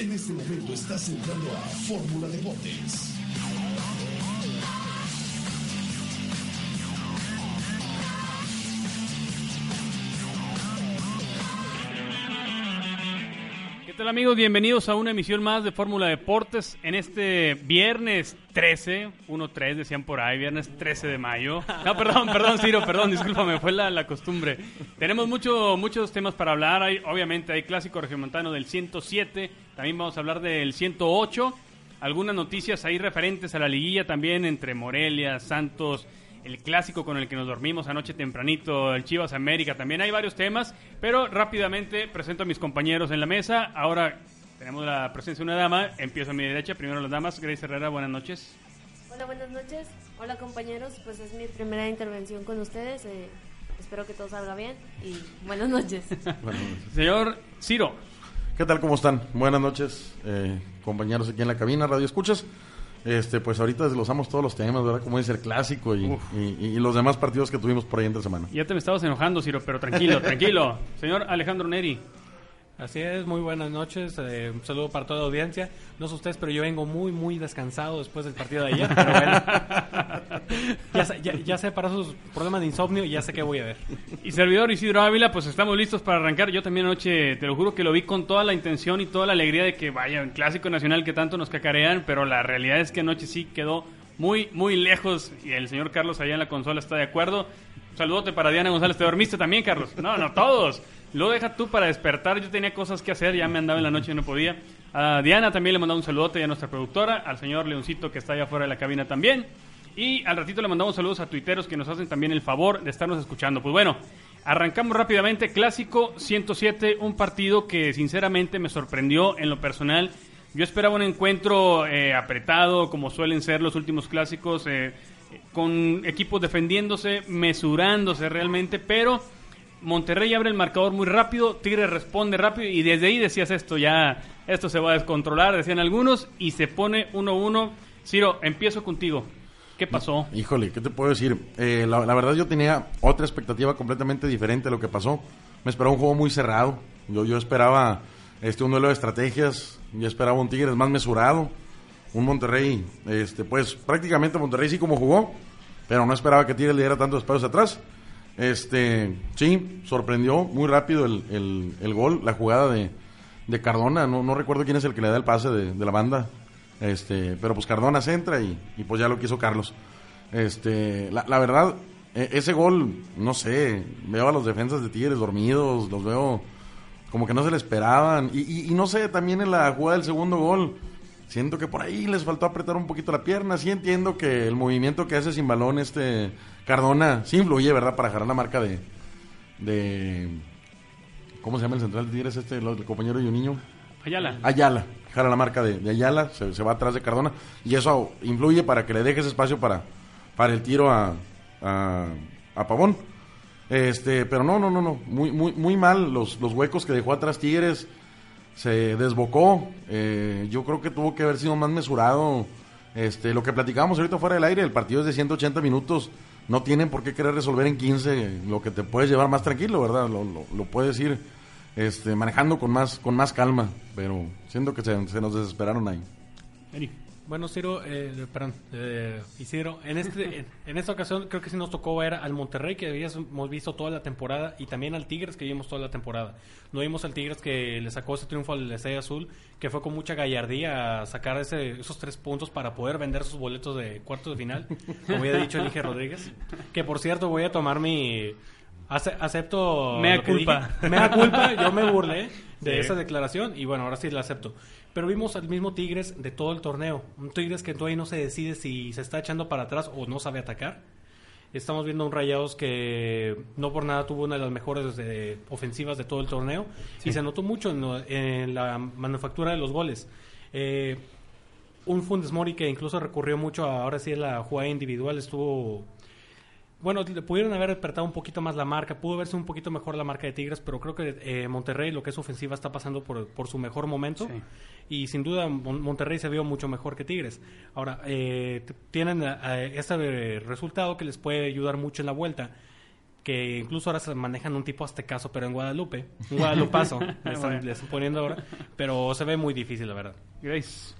En este momento estás entrando a Fórmula Deportes. Tal amigos? Bienvenidos a una emisión más de Fórmula Deportes en este viernes 13, 1-3 decían por ahí, viernes 13 de mayo. No, perdón, perdón Ciro, perdón, discúlpame, fue la, la costumbre. Tenemos mucho, muchos temas para hablar, hay, obviamente hay clásico regiomontano del 107, también vamos a hablar del 108, algunas noticias ahí referentes a la liguilla también entre Morelia, Santos, el clásico con el que nos dormimos anoche tempranito, el Chivas América, también hay varios temas, pero rápidamente presento a mis compañeros en la mesa. Ahora tenemos la presencia de una dama, empiezo a mi derecha, primero las damas, Grace Herrera, buenas noches. Hola, buenas noches. Hola compañeros, pues es mi primera intervención con ustedes. eh, espero que todo salga bien y buenas noches. Señor Ciro, ¿Qué tal? ¿Cómo están? Buenas noches, eh, compañeros aquí en la cabina, Radio Escuchas. Este, pues ahorita desglosamos todos los temas, ¿verdad? Como dice el clásico y, y- y los demás partidos que tuvimos por ahí entre semana. ya te me estabas enojando, Ciro, pero tranquilo, tranquilo. Señor Alejandro Neri, Así es, muy buenas noches. eh, un saludo para toda la audiencia. No sé ustedes, pero yo vengo muy, muy descansado después del partido de ayer. Pero bueno, ya, sé, para esos problemas de insomnio ya sé qué voy a ver. Y servidor Isidro Ávila, pues estamos listos para arrancar. Yo también anoche, te lo juro que lo vi con toda la intención y toda la alegría de que vaya un clásico nacional que tanto nos cacarean, pero la realidad es que anoche sí quedó muy, muy lejos y el señor Carlos allá en la consola está de acuerdo. Saludote para Diana González. ¿Te dormiste también, Carlos? No, no, todos. Lo deja tú para despertar. Yo tenía cosas que hacer, ya me andaba en la noche y no podía. A Diana también le mandaba un saludote a nuestra productora, al señor Leoncito que está allá afuera de la cabina también. Y al ratito le mandamos saludos a tuiteros que nos hacen también el favor de estarnos escuchando. Pues bueno, arrancamos rápidamente. Clásico 107, un partido que sinceramente me sorprendió en lo personal. Yo esperaba un encuentro eh, apretado, como suelen ser los últimos clásicos, eh, con equipos defendiéndose, mesurándose realmente, pero Monterrey abre el marcador muy rápido, Tigre responde rápido y desde ahí decías esto ya, esto se va a descontrolar, decían algunos, y se pone 1-1. Ciro, empiezo contigo. ¿Qué pasó? Híjole, ¿qué te puedo decir? Eh, la, verdad yo tenía otra expectativa completamente diferente a lo que pasó. Me esperaba un juego muy cerrado. Yo, yo esperaba este, un duelo de estrategias. Yo esperaba un Tigres más mesurado. Un Monterrey, este, pues prácticamente Monterrey sí como jugó, pero no esperaba que Tigres le diera tantos espacios atrás. Este, sí, sorprendió muy rápido el, el- el gol, la jugada de, de Cardona. No, no recuerdo quién es el que le da el pase de, de la banda. Este, pero pues Cardona se entra y, y pues ya lo quiso Carlos. Este, la, la verdad, e- ese gol, no sé, veo a los defensas de Tigres dormidos, los veo como que no se le esperaban. Y, y- y no sé, también en la jugada del segundo gol, siento que por ahí les faltó apretar un poquito la pierna. Sí entiendo que el movimiento que hace sin balón este Cardona sí influye, ¿verdad? Para jalar la marca de... de ¿Cómo se llama el central de Tigres este, el, el compañero y un niño? Ayala. Ayala, jala la marca de, Ayala, se, va atrás de Cardona y eso influye para que le deje ese espacio para, para el tiro a, a, a Pavón. Este, pero no, no, no, no, muy, muy, muy mal los, los huecos que dejó atrás Tigres, se desbocó, eh, yo creo que tuvo que haber sido más mesurado. Este, lo que platicábamos ahorita fuera del aire, el partido es de 180 minutos, no tienen por qué querer resolver en 15 lo que te puedes llevar más tranquilo, ¿verdad? Lo, lo, lo puedes ir este, manejando con más, con más calma, pero siento que se, se nos desesperaron ahí. Bueno, Ciro, eh, perdón, eh, Isidro, en, este, en, en esta ocasión creo que sí nos tocó ver al Monterrey que habíamos visto toda la temporada y también al Tigres que vimos toda la temporada. No vimos al Tigres que le sacó ese triunfo al Estrella Azul, que fue con mucha gallardía a sacar ese, esos tres puntos para poder vender sus boletos de cuartos de final, como había dicho Elige Rodríguez. Que por cierto voy a tomar mi... ace- acepto... Mea culpa. Mea culpa, yo me burlé de Sí. esa declaración y bueno, ahora sí la acepto. Pero vimos al mismo Tigres de todo el torneo. Un Tigres que todavía no se decide si se está echando para atrás o no sabe atacar. Estamos viendo un Rayados que no por nada tuvo una de las mejores eh, ofensivas de todo el torneo y se notó mucho en, lo- en la manufactura de los goles. Eh, un Funes Mori que incluso recurrió mucho a, ahora sí a la jugada individual estuvo bueno, le pudieron haber despertado un poquito más la marca, pudo verse un poquito mejor la marca de Tigres, pero creo que eh, Monterrey, lo que es ofensiva, está pasando por, por su mejor momento. Sí. Y sin duda Mon- Monterrey se vio mucho mejor que Tigres. Ahora, eh, tienen eh, este resultado que les puede ayudar mucho en la vuelta. que incluso ahora se manejan un tipo aztecaso, pero en Guadalupe, un guadalupazo, le, están, le están poniendo ahora, pero se ve muy difícil, la verdad. Grace.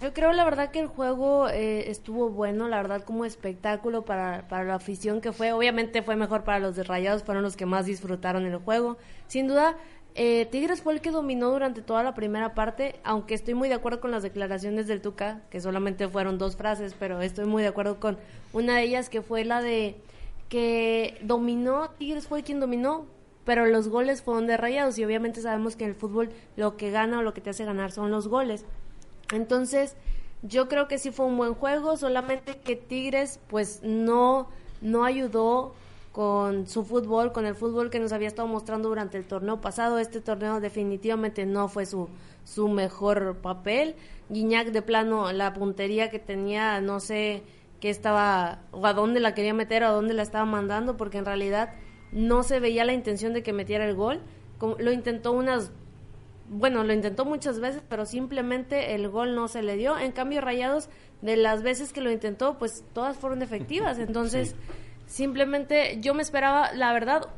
Yo creo la verdad que el juego eh, estuvo bueno, la verdad como espectáculo para, para la afición que fue. Obviamente fue mejor para los de Rayados, fueron los que más disfrutaron el juego. Sin duda, eh, Tigres fue el que dominó durante toda la primera parte, aunque estoy muy de acuerdo con las declaraciones del Tuca, que solamente fueron dos frases, pero estoy muy de acuerdo con una de ellas que fue la de que dominó, Tigres fue quien dominó, pero los goles fueron de Rayados y obviamente sabemos que en el fútbol lo que gana o lo que te hace ganar son los goles. Entonces, yo creo que sí fue un buen juego, solamente que Tigres pues no, no ayudó con su fútbol, con el fútbol que nos había estado mostrando durante el torneo pasado. Este torneo definitivamente no fue su, su mejor papel. Guiñac de plano, la puntería que tenía, no sé qué estaba, o a dónde la quería meter, o a dónde la estaba mandando, porque en realidad no se veía la intención de que metiera el gol. Como- Lo intentó unas bueno, lo intentó muchas veces, pero simplemente el gol no se le dio. En cambio, Rayados, de las veces que lo intentó, pues todas fueron efectivas. Entonces, simplemente yo me esperaba, la verdad,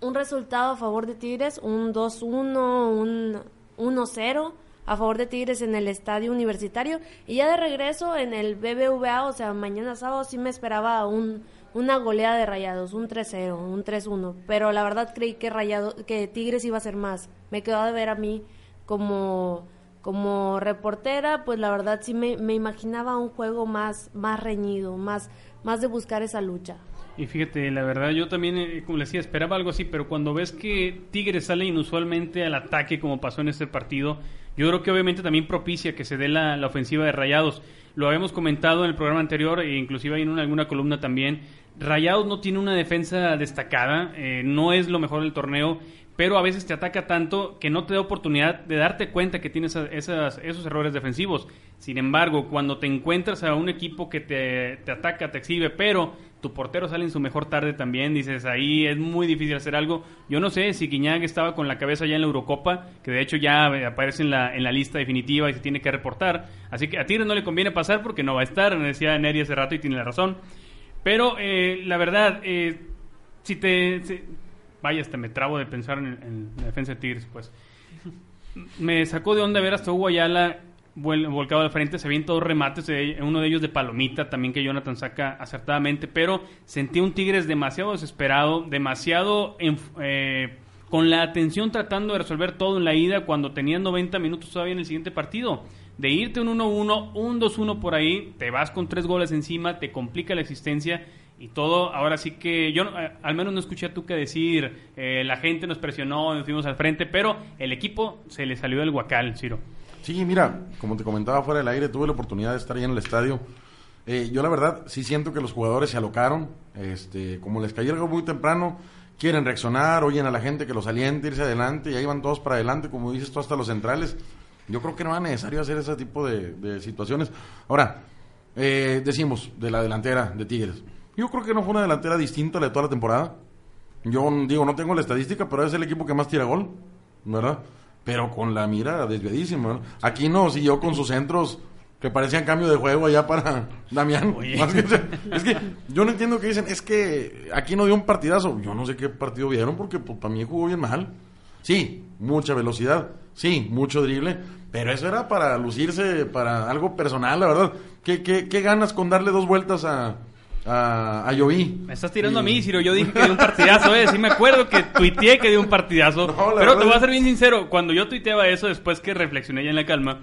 un resultado a favor de Tigres, un 2-1, un 1-0 a favor de Tigres en el estadio universitario. Y ya de regreso en el BBVA, o sea, mañana sábado, sí me esperaba un, una goleada de Rayados, un 3-0, un 3-1. Pero la verdad creí que, Rayado, que Tigres iba a ser más. Me quedó de ver a mí como, como reportera, pues la verdad sí me, me imaginaba un juego más, más reñido, más, más de buscar esa lucha. Y fíjate, la verdad, yo también, eh, como les decía, esperaba algo así, pero cuando ves que Tigres sale inusualmente al ataque, como pasó en este partido, yo creo que obviamente también propicia que se dé la, ofensiva de Rayados. Lo habíamos comentado en el programa anterior, e inclusive ahí en una- alguna columna también. Rayados no tiene una defensa destacada, eh, no es lo mejor del torneo, pero a veces te ataca tanto que no te da oportunidad de darte cuenta que tienes esos errores defensivos. Sin embargo, cuando te encuentras a un equipo que te, te ataca, te exhibe, pero tu portero sale en su mejor tarde también, dices, ahí es muy difícil hacer algo. Yo no sé si Guiñac estaba con la cabeza ya en la Eurocopa, que de hecho ya eh, aparece en la, en la lista definitiva y se tiene que reportar. Así que a Tigres no le conviene pasar porque no va a estar, decía Neri hace rato y tiene la razón. Pero eh, la verdad, eh, si te... vaya, hasta me trabo de pensar en, en la defensa de Tigres, pues. Me sacó de onda ver hasta Hugo Ayala volcado al frente, se ven dos remates, uno de ellos de palomita, también que Jonathan saca acertadamente, pero sentí un Tigres demasiado desesperado, demasiado eh, con la atención tratando de resolver todo en la ida cuando tenían 90 minutos todavía en el siguiente partido. De irte un 1-1, un 2-1 por ahí, te vas con tres goles encima, te complica la existencia y todo. Ahora sí que yo eh, al menos no escuché a que decir, eh, la gente nos presionó, nos fuimos al frente, pero el equipo se le salió del guacal, Ciro. Sí, mira, como te comentaba fuera del aire, tuve la oportunidad de estar ahí en el estadio. Eh, yo la verdad sí siento que los jugadores se alocaron, este, como les cayó algo muy temprano, quieren reaccionar, oyen a la gente que los aliente, irse adelante, y ahí van todos para adelante, como dices tú, hasta los centrales. Yo creo que no era necesario hacer ese tipo de, de situaciones. Ahora, eh, decimos, de la delantera de Tigres. Yo creo que no fue una delantera distinta a la de toda la temporada. Yo digo, no tengo la estadística, pero es el equipo que más tira gol, ¿verdad? Pero con la mira desviadísima. ¿no? Aquí no siguió con sus centros que parecían cambio de juego allá para Damián. Más que- es que yo no entiendo qué dicen. Es que aquí no dio un partidazo. Yo no sé qué partido vieron porque pues, para mí jugó bien mal. Sí, mucha velocidad. Sí, mucho drible. Pero eso era para lucirse, para algo personal, la verdad. ¿Qué, qué, qué ganas con darle dos vueltas a, a, a? Me estás tirando Y- a mí, Ciro. Yo dije que dio un partidazo, ¿eh? Sí me acuerdo que tuiteé que dio un partidazo. No, pero te voy a ser bien sincero. Cuando yo tuiteaba eso, después que reflexioné ya en la calma,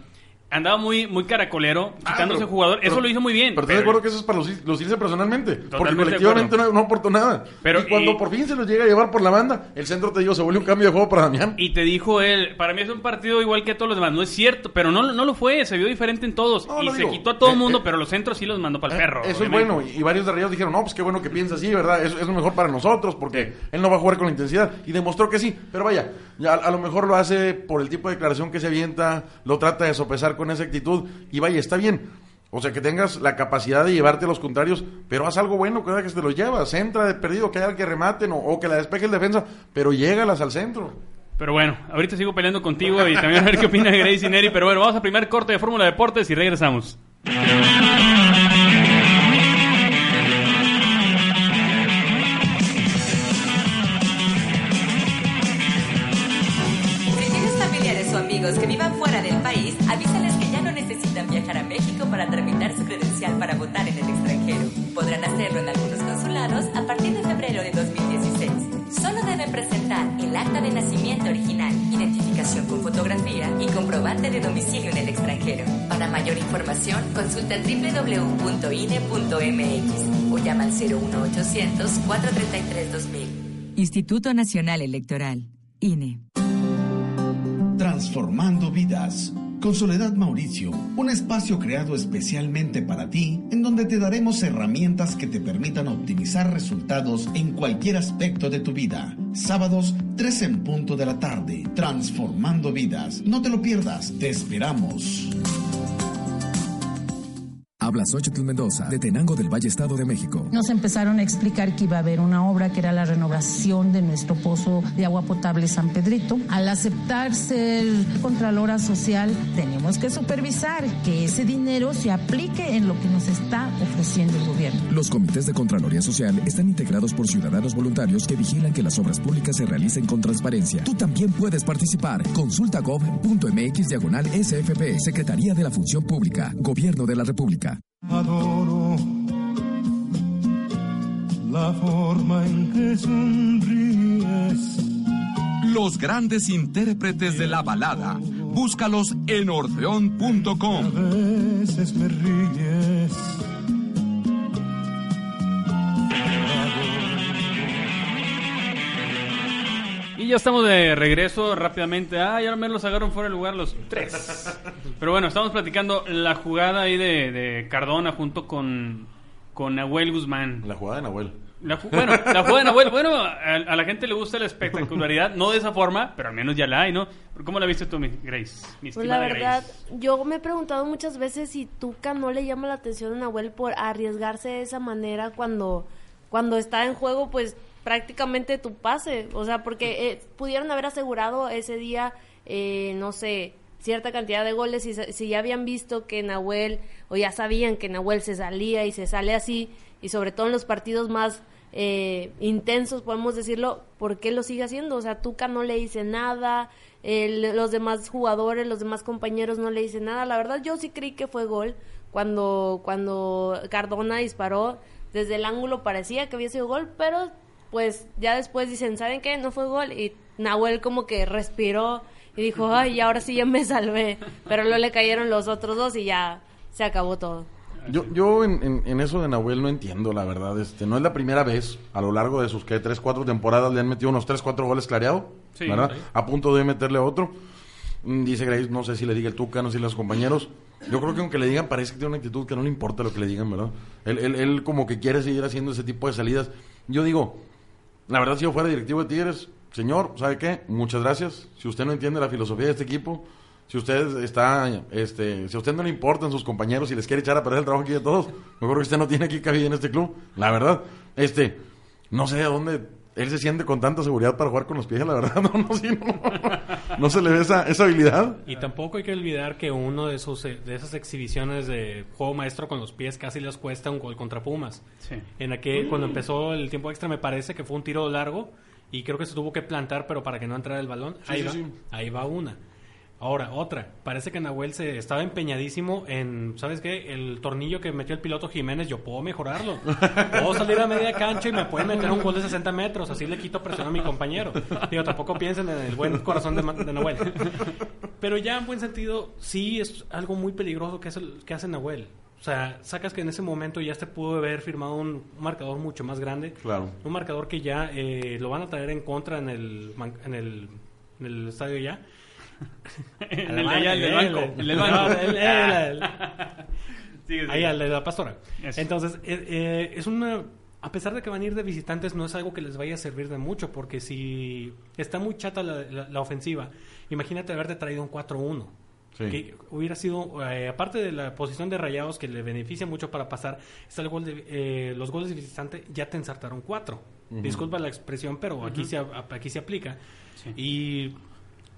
andaba muy, muy caracolero, Ah, quitándose pero- jugador. eso pero- lo hizo muy bien. Pero estás de acuerdo que eso es para lucir- lucirse personalmente. porque colectivamente no, no aportó nada. Pero y cuando y- por fin se los llega a llevar por la banda, el centro te digo, se vuelve un cambio de juego para Damián. Y te dijo él, para mí es un partido igual que todos los demás. No es cierto, pero no, no lo fue. Se vio diferente en todos. No, y se digo, quitó a todo el eh, mundo, eh, pero los centros sí los mandó para el Eh, perro. Eso obviamente. es bueno. Y, y varios de Rayados dijeron, no, pues qué bueno que piensa así, ¿verdad? Eso es lo mejor para nosotros, porque él no va a jugar con la intensidad. Y demostró que sí. Pero vaya, ya, a, a lo mejor lo hace por el tipo de declaración que se avienta, lo trata de sopesar con esa actitud. Y vaya, está bien. O sea, que tengas la capacidad de llevarte a los contrarios, pero haz algo bueno cada que se te los llevas. Entra de perdido, que haya que rematen o, o que la despeje el defensa, pero llégalas al centro. Pero bueno, ahorita sigo peleando contigo y también a ver qué opina Grace y Neri. Pero bueno, vamos a primer corte de Fórmula Deportes y regresamos. Para votar en el extranjero. Podrán hacerlo en algunos consulados a partir de febrero de 2016. Solo deben presentar el acta de nacimiento original, identificación con fotografía y comprobante de domicilio en el extranjero. Para mayor información, consulta www.ine.mx o llama al 01800 433 2000. Instituto Nacional Electoral, INE. Transformando vidas. Con Soledad Mauricio, un espacio creado especialmente para ti, en donde te daremos herramientas que te permitan optimizar resultados en cualquier aspecto de tu vida. Sábados, 3 en punto de la tarde. Transformando vidas. No te lo pierdas, te esperamos. Habla Xochitl Mendoza, de Tenango del Valle, Estado de México. Nos empezaron a explicar que iba a haber una obra que era la renovación de nuestro pozo de agua potable San Pedrito. Al aceptar ser Contralora Social, tenemos que supervisar que ese dinero se aplique en lo que nos está ofreciendo el gobierno. Los comités de Contraloría Social están integrados por ciudadanos voluntarios que vigilan que las obras públicas se realicen con transparencia. Tú también puedes participar. Consulta gov.mx diagonal SFP, Secretaría de la Función Pública, Gobierno de la República. Adoro la forma en que sonríes. Los grandes intérpretes de la balada. Búscalos en orfeón.com. A veces me ríes. Ya estamos de regreso rápidamente. Ah, ya me los agarraron fuera del lugar los tres. Pero bueno, estamos platicando la jugada ahí de, de Cardona junto con, con Nahuel Guzmán. La jugada de Nahuel. La ju- bueno, la jugada de Nahuel, bueno, a, a la gente le gusta la espectacularidad, no de esa forma, pero al menos ya la hay, ¿no? ¿Cómo la viste tú, mi Grace? Mi Pues la verdad, Grace? yo me he preguntado muchas veces si Tuca no le llama la atención a Nahuel por arriesgarse de esa manera cuando, cuando está en juego, pues prácticamente tu pase. O sea, porque eh, pudieron haber asegurado ese día, eh, no sé, cierta cantidad de goles si ya habían visto que Nahuel, o ya sabían que Nahuel se salía y se sale así, y sobre todo en los partidos más eh, intensos, podemos decirlo, ¿por qué lo sigue haciendo? O sea, Tuca no le dice nada, el- los demás jugadores, los demás compañeros no le dicen nada. La verdad, yo sí creí que fue gol cuando, cuando Cardona disparó. Desde el ángulo parecía que había sido gol, pero pues ya después dicen, ¿saben qué? No fue gol. Y Nahuel como que respiró y dijo, ay, ahora sí ya me salvé. Pero luego le cayeron los otros dos y ya se acabó todo. Yo, yo en, en- en eso de Nahuel no entiendo, la verdad. Este, no es la primera vez a lo largo de sus que tres, cuatro temporadas le han metido unos tres, cuatro goles clareado, Sí, ¿verdad? sí. A punto de meterle otro. Mm, Dice Grace, no sé si le diga el Tuca, no sé si los compañeros. Yo creo que aunque le digan, parece que tiene una actitud que no le importa lo que le digan, ¿verdad? Él, él, él como que quiere seguir haciendo ese tipo de salidas. Yo digo, la verdad, si yo fuera directivo de Tigres, señor, ¿sabe qué? Muchas gracias. Si usted no entiende la filosofía de este equipo, si usted está, este, si a usted no le importan sus compañeros y les quiere echar a perder el trabajo aquí de todos, mejor que usted no tiene aquí cabida en este club. La verdad, este, no sé a dónde él se siente con tanta seguridad para jugar con los pies, la verdad, no, no, sí, no, no se le ve esa, esa habilidad. Y tampoco hay que olvidar que uno de sus eh, de esas exhibiciones de juego maestro con los pies casi les cuesta un gol contra Pumas. Sí. En aquel cuando empezó el tiempo extra me parece que fue un tiro largo y creo que se tuvo que plantar pero para que no entrara el balón. Sí, ahí sí, va, sí. ahí va una. Ahora, otra. Parece que Nahuel se estaba empeñadísimo en, ¿sabes qué? El tornillo que metió el piloto Jiménez, yo puedo mejorarlo. Puedo salir a media cancha y me puede meter un gol de 60 metros. Así le quito presión a mi compañero. Digo, tampoco piensen en el buen corazón de, Nahuel. Pero ya en buen sentido, sí es algo muy peligroso que, es el, que hace Nahuel. O sea, sacas que en ese momento ya se pudo haber firmado un marcador mucho más grande. Claro. Un marcador que ya eh, lo van a traer en contra en el, man- en el, en el estadio ya. En el de allá, el del banco. El del banco. Ahí, la pastora. Eso. Entonces, eh, eh, es una... A pesar de que van a ir de visitantes, no es algo que les vaya a servir de mucho, porque si está muy chata la, la- la ofensiva, imagínate haberte traído un 4-1. Sí. Que hubiera sido, eh, aparte de la posición de rayados que le beneficia mucho para pasar, está el gol de, eh, los goles de visitante ya te ensartaron cuatro. Disculpa la expresión, pero aquí, se, aquí se aplica. Sí. Y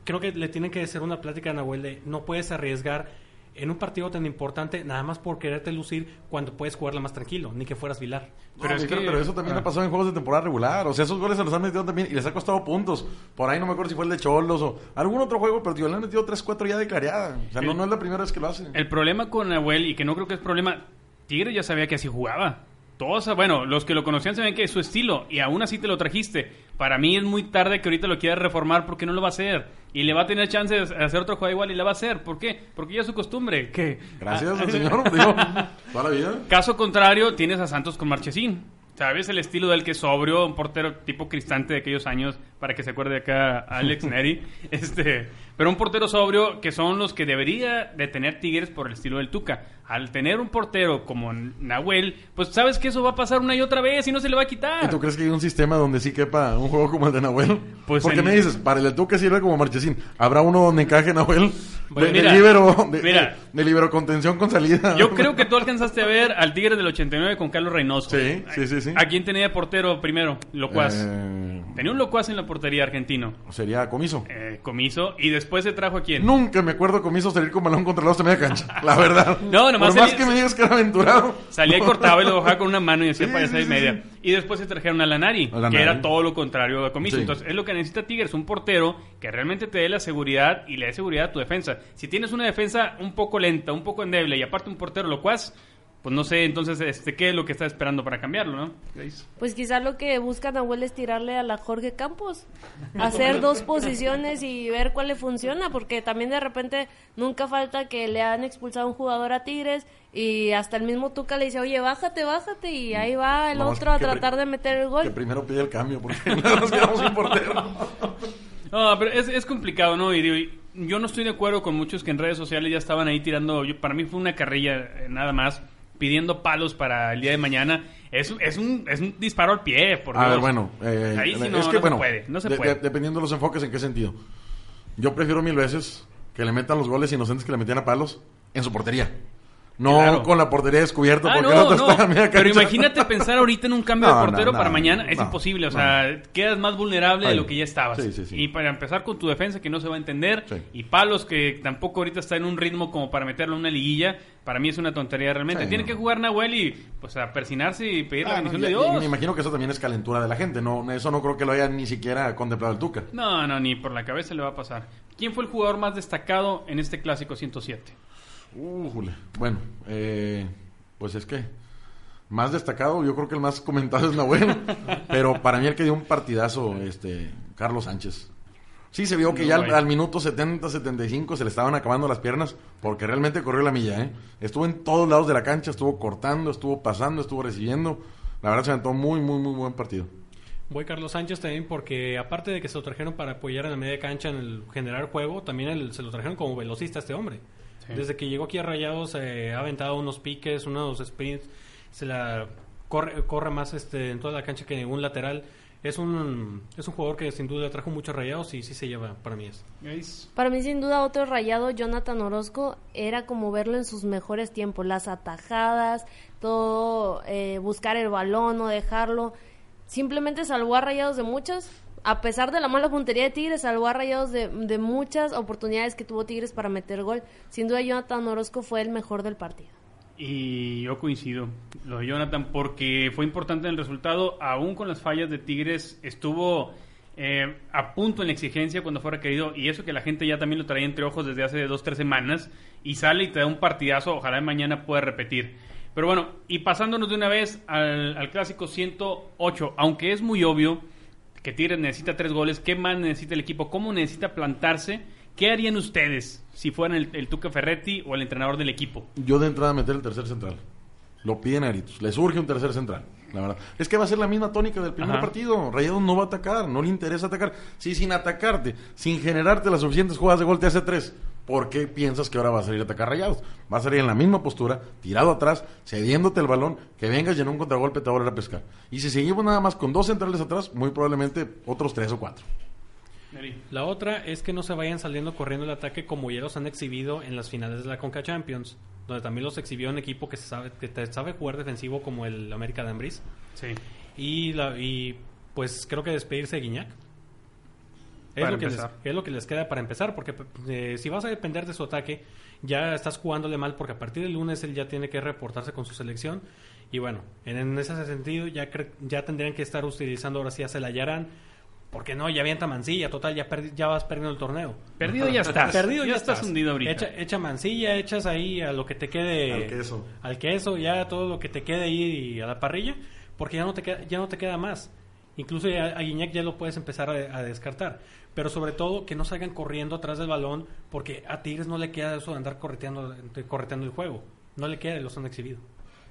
creo que le tienen que hacer una plática a Nahuel de no puedes arriesgar en un partido tan importante, nada más por quererte lucir cuando puedes jugarla más tranquilo, ni que fueras Vilar. Pero, es que, pero eso también ha pasado en juegos de temporada regular. O sea, esos goles se los han metido también y les ha costado puntos. Por ahí no me acuerdo si fue el de Cholos o algún otro juego, pero tío, le han metido 3-4 ya de clareada. O sea, no, no es la primera vez que lo hace. El problema con Nahuel, y que no creo que es problema, Tigre ya sabía que así jugaba. Todos, bueno, los que lo conocían saben que es su estilo y aún así te lo trajiste. Para mí es muy tarde que ahorita lo quiera reformar porque no lo va a hacer. Y le va a tener chance de hacer otro juego igual y le va a hacer. ¿Por qué? Porque ya es su costumbre. que Gracias al señor, digo, toda la vida. Caso contrario, tienes a Santos con Marchesín. ¿Sabes? El estilo del que es sobrio, un portero tipo cristante de aquellos años, para que se acuerde acá Alex Neri. Este, pero un portero sobrio que son los que debería de tener Tigres por el estilo del Tuca. Al tener un portero como Nahuel, pues sabes que eso va a pasar una y otra vez y no se le va a quitar. ¿Y tú crees que hay un sistema donde sí quepa un juego como el de Nahuel? Pues ¿Por qué en- me dices? Para el de Tuca sirve como Marchesín. ¿Habrá uno donde encaje Nahuel? Bueno, de, mira, de libero, de, mira. de- de libero contención con salida. Yo creo que tú alcanzaste a ver al Tigre del 89 con Carlos Reynoso. Sí, sí, sí, sí. ¿A quién tenía portero primero? Locuaz. Eh, Tenía un Locuaz en la portería argentino. sería comiso. Eh, comiso. Y después se trajo a quién? Nunca me acuerdo comiso salir con balón contra los de media cancha. La verdad. No, nomás Por más que me digas que era aventurado. Salía y cortaba y lo bajaba con una mano y hacía Sí, para sí, sí, media. sí. Y después se trajeron a Lanari, A Lanari. que era todo lo contrario a Comiso. Entonces, es lo que necesita Tigres, un portero que realmente te dé la seguridad y le dé seguridad a tu defensa. Si tienes una defensa un poco lenta, un poco endeble y aparte un portero locuaz, pues no sé, entonces, este, ¿qué es lo que está esperando para cambiarlo, no? Pues quizás lo que busca Nahuel es tirarle a la Jorge Campos. Hacer dos posiciones y ver cuál le funciona, porque también de repente nunca falta que le han expulsado a un jugador a Tigres y hasta el mismo Tuca le dice, oye, bájate, bájate, y ahí va el No, otro a que tratar de meter el Que gol. primero pide el cambio porque nos quedamos sin portero. No, pero es, es complicado, ¿no? Y digo, y yo no estoy de acuerdo con muchos que en redes sociales ya estaban ahí tirando. yo- para mí fue una carrilla eh, nada más, pidiendo palos para el día de mañana. Es, es, un, es un disparo al pie, por A ver, bueno, eh, Ahí sí no, es no se puede, no se de- puede. de- dependiendo de los enfoques, ¿en qué sentido? Yo prefiero mil veces que le metan los goles inocentes que le metían a palos en su portería. No Claro. con la portería descubierta Ah, porque no, el otro no. está a media Pero imagínate pensar ahorita en un cambio No, de portero para mañana. Es imposible. O sea, quedas más vulnerable de lo que ya estabas. Sí, sí, sí. Y para empezar con tu defensa, que no se va a entender. Y Palos, que tampoco ahorita está en un ritmo como para meterlo en una liguilla. Para mí es una tontería realmente. Tiene que jugar Nahuel y pues a persinarse y pedir la Ah, bendición y- de y Dios. me imagino que eso también es calentura de la gente. No, eso no creo que lo haya ni siquiera contemplado el Tuca. No, no, ni por la cabeza le va a pasar. ¿Quién fue el jugador más destacado en este clásico 107? Újule. Bueno, eh, pues es que más destacado, yo creo que el más comentado es Nahuel, pero para mí el que dio un partidazo, este, Carlos Sánchez. Sí, se vio que No, ya al, al minuto 70, 75 se le estaban acabando las piernas, porque realmente corrió la milla, ¿eh? Estuvo en todos lados de la cancha, estuvo cortando, estuvo pasando, estuvo recibiendo. La verdad se aventó muy, muy, muy buen partido. Voy Carlos Sánchez también porque aparte de que se lo trajeron para apoyar en la media cancha en el generar juego, también el- se lo trajeron como velocista a este hombre. Sí. Desde que llegó aquí a Rayados eh, ha aventado unos piques, unos sprints, se la corre, corre más este en toda la cancha que un lateral. Es un es un jugador que sin duda trajo muchos Rayados y sí se lleva para mí es. Para mí, sin duda, otro rayado, Jonathan Orozco, era como verlo en sus mejores tiempos. Las atajadas, todo, eh, buscar el balón, no dejarlo. Simplemente salvó a rayados de muchas. A pesar de la mala puntería de Tigres, salvó a rayados de, muchas oportunidades que tuvo Tigres para meter gol. Sin duda, Jonathan Orozco fue el mejor del partido. Y yo coincido, lo de Jonathan, porque fue importante en el resultado, aún con las fallas de Tigres, estuvo eh, a punto en la exigencia cuando fue requerido, y eso que la gente ya también lo traía entre ojos desde hace dos, tres semanas, y sale y te da un partidazo, ojalá mañana pueda repetir. Pero bueno, y pasándonos de una vez al, al clásico 108, aunque es muy obvio que Tigres necesita tres goles, ¿qué más necesita el equipo? ¿Cómo necesita plantarse? ¿Qué harían ustedes si fueran el, el Tuca Ferretti o el entrenador del equipo? Yo de entrada meter el tercer central. Lo piden a gritos. Le surge un tercer central, la verdad. Es que va a ser la misma tónica del primer Ajá. partido. Rayados no va a atacar, no le interesa atacar. Si sin atacarte, sin generarte las suficientes jugadas de gol te hace tres, ¿por qué piensas que ahora va a salir a atacar Rayados? Va a salir en la misma postura, tirado atrás, cediéndote el balón, que vengas y en un contragolpe te va a volver a pescar. Y si seguimos nada más con dos centrales atrás, muy probablemente otros tres o cuatro. La otra es que no se vayan saliendo corriendo el ataque como ya los han exhibido en las finales de la Conca Champions, donde también los exhibió un equipo que se sabe que te sabe jugar defensivo como el América de Ambriz. Sí. Y la y pues creo que despedirse de Guiñac. Es Para lo, que les, es lo que les queda para empezar, porque eh, si vas a depender de su ataque, ya estás jugándole mal, porque a partir del lunes él ya tiene que reportarse con su selección. Y bueno, en, en ese sentido ya cre- ya tendrían que estar utilizando ahora sí a Celayarán, porque no, ya avienta Mancilla, total, ya, perdi- ya vas perdiendo el torneo. Perdido ya estás. Perdido ya ya, estás hundido ahorita. Echa, echa Mancilla, echas ahí a lo que te quede. Al queso. Al queso, ya todo lo que te quede ahí a la parrilla, porque ya no te queda, ya no te queda más. Incluso ya, a Guiñac ya lo puedes empezar a, a descartar. Pero sobre todo que no salgan corriendo atrás del balón, porque a Tigres no le queda eso de andar correteando, correteando el juego. No le queda los han exhibido.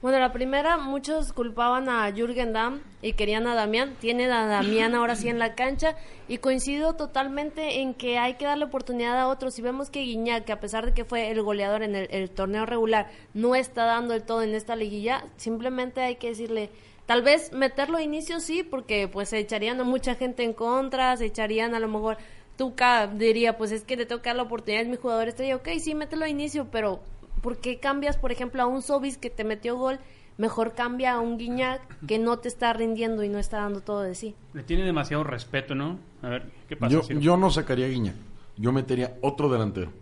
Bueno, la primera, muchos culpaban a Jürgen Damm y querían a Damián. Tienen a Damián ahora sí en la cancha y coincido totalmente en que hay que darle oportunidad a otros. Si vemos que Guiñac, que a pesar de que fue el goleador en el torneo regular, no está dando el todo en esta liguilla, simplemente hay que decirle, tal vez meterlo a inicio sí, porque pues se echarían a mucha gente en contra, se echarían a lo mejor... Tuca diría, pues es que le toca la oportunidad, es mi jugador estrella, ok, sí, mételo a inicio, pero ¿por qué cambias, por ejemplo, a un Sobis que te metió gol? Mejor cambia a un Guiñac que no te está rindiendo y no está dando todo de sí. Le tiene demasiado respeto, ¿no? A ver, ¿qué pasa? Yo, Ciro? yo no sacaría a Guiñac. Yo metería otro delantero.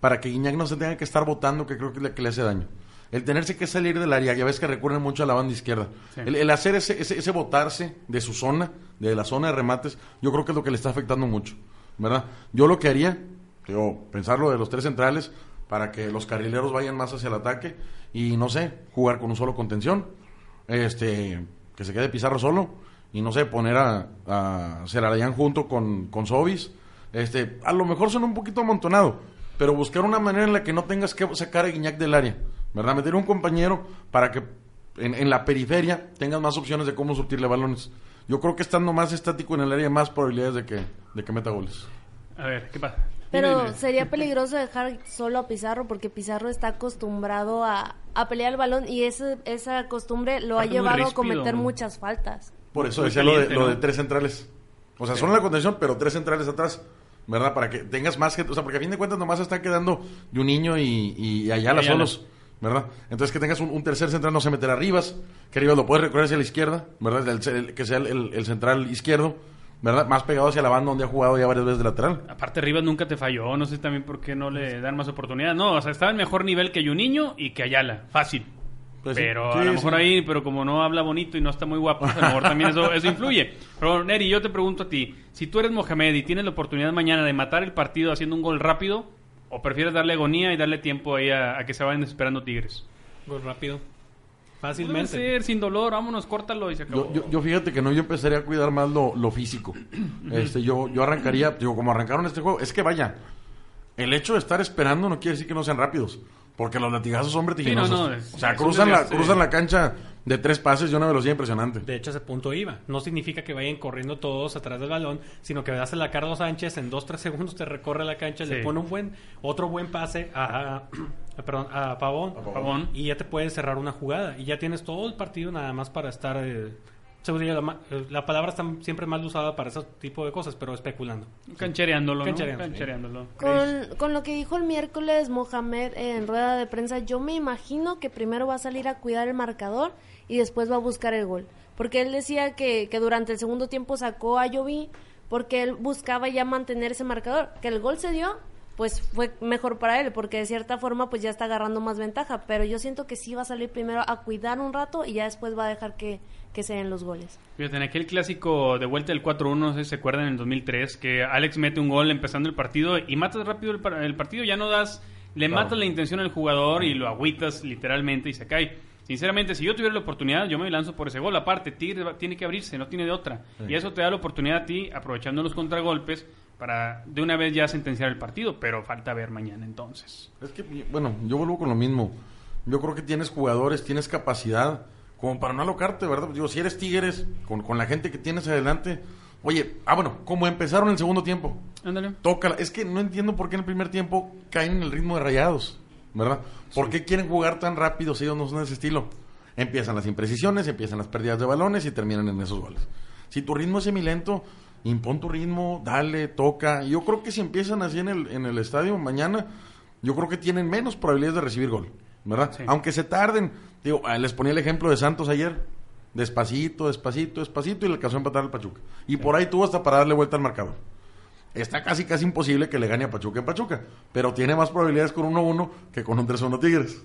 Para que Guiñac no se tenga que estar votando, que creo que le, que le hace daño. El tenerse que salir del área, ya ves que recurren mucho a la banda izquierda. Sí. El, el hacer ese, ese, ese botarse de su zona, de la zona de remates, yo creo que es lo que le está afectando mucho. ¿Verdad? Yo lo que haría, digo, pensarlo de los tres centrales, para que los carrileros vayan más hacia el ataque y no sé, jugar con un solo contención. Este, que se quede Pizarro solo y no sé, poner a, a Celarayán junto con, con Sobis. Este, a lo mejor suena un poquito amontonado, pero buscar una manera en la que no tengas que sacar a Guiñac del área, ¿verdad? Meter un compañero para que en, en la periferia tengas más opciones de cómo surtirle balones. Yo creo que estando más estático en el área, hay más probabilidades de que, de que meta goles. A ver, ¿qué pasa? Pero sería peligroso dejar solo a Pizarro porque Pizarro está acostumbrado a, a pelear el balón y ese, esa costumbre lo ha llevado a cometer muchas faltas. Por eso decía lo de, lo de tres centrales. O sea, son en la contención, pero tres centrales atrás. ¿Verdad? Para que tengas más gente. O sea, porque a fin de cuentas nomás están quedando de un niño y, y Ayala Ayala. solos. ¿Verdad? Entonces que tengas un, un tercer central, no se meterá Rivas. Que Rivas lo puedes recorrer hacia la izquierda. ¿Verdad? El- el- que sea el, central izquierdo. ¿Verdad? Más pegado hacia la banda donde ha jugado ya varias veces de lateral. Aparte, Rivas nunca te falló. No sé también por qué no le dan más oportunidades. No, o sea, estaba en mejor nivel que Juninho y que Ayala. Fácil. Pues pero Sí, a lo mejor sí. ahí, pero como no habla bonito y no está muy guapo, a lo mejor también eso, eso influye. Pero Neri, yo te pregunto a ti, si tú eres Mohamed y tienes la oportunidad mañana de matar el partido haciendo un gol rápido, ¿o prefieres darle agonía y darle tiempo ahí a, a que se vayan desesperando Tigres? Gol rápido. Puede Fácilmente. ser, sin dolor, vámonos, córtalo y se acabó. Yo, yo, yo fíjate que no, yo empezaría a cuidar más lo, lo físico. Este, yo, yo arrancaría, digo, como arrancaron este juego, es que vaya, el hecho de estar esperando no quiere decir que no sean rápidos. Porque los latigazos son vertiginosos. Sí, no, no, es- o sea, cruzan la, cruzan la cancha de tres pases de una velocidad impresionante. De hecho, a ese punto iba. No significa que vayan corriendo todos atrás del balón, sino que das a Carlos Sánchez en 2-3 segundos te recorre la cancha, Sí. le pone un buen, otro buen pase a, a- perdón, a Pavón, Pavón. y ya te puedes cerrar una jugada. Y ya tienes todo el partido nada más para estar... eh, se diría la, ma- la palabra está siempre mal usada para ese tipo de cosas, pero especulando. Canchereándolo. Canchereándolo. Con, con lo que dijo el miércoles Mohamed en rueda de prensa, yo me imagino que primero va a salir a cuidar el marcador y después va a buscar el gol. Porque él decía que, que durante el segundo tiempo sacó a Jovi porque él buscaba ya mantener ese marcador. Que el gol se dio, pues fue mejor para él, porque de cierta forma pues ya está agarrando más ventaja. Pero yo siento que sí va a salir primero a cuidar un rato y ya después va a dejar que, que se den los goles. Fíjate, en aquel clásico de vuelta del 4-1, no sé si se acuerdan, en el 2003, que Alex mete un gol empezando el partido y matas rápido el, par- el partido, ya no das, le Claro. matas la intención al jugador y lo agüitas literalmente y se cae. Sinceramente, si yo tuviera la oportunidad, yo me lanzo por ese gol. Aparte, Tigres tiene que abrirse, no tiene de otra. Y eso te da la oportunidad a ti, aprovechando los contragolpes, para de una vez ya sentenciar el partido, pero falta ver mañana entonces. Es que, bueno, yo vuelvo con lo mismo. Yo creo que tienes jugadores, tienes capacidad como para no alocarte, ¿verdad? Digo, si eres Tigres, con, con la gente que tienes adelante. Oye, ah, bueno, como empezaron el segundo tiempo. Ándale. Tócala. Es que no entiendo por qué en el primer tiempo caen en el ritmo de rayados, ¿verdad? ¿Por qué quieren jugar tan rápido si ellos no son de ese estilo? Empiezan las imprecisiones, empiezan las pérdidas de balones y terminan en esos goles. Si tu ritmo es semilento, impón tu ritmo, dale, toca. Yo creo que si empiezan así en el, en el estadio mañana, yo creo que tienen menos probabilidades de recibir gol, ¿verdad? Sí. Aunque se tarden. Digo, ah, les ponía el ejemplo de Santos ayer. Despacito, despacito, despacito y le alcanzó a empatar al Pachuca. Y por ahí tuvo hasta para darle vuelta al marcador. está casi casi imposible que le gane a Pachuca en Pachuca, pero tiene más probabilidades con 1-1 que con un 3-1 Tigres.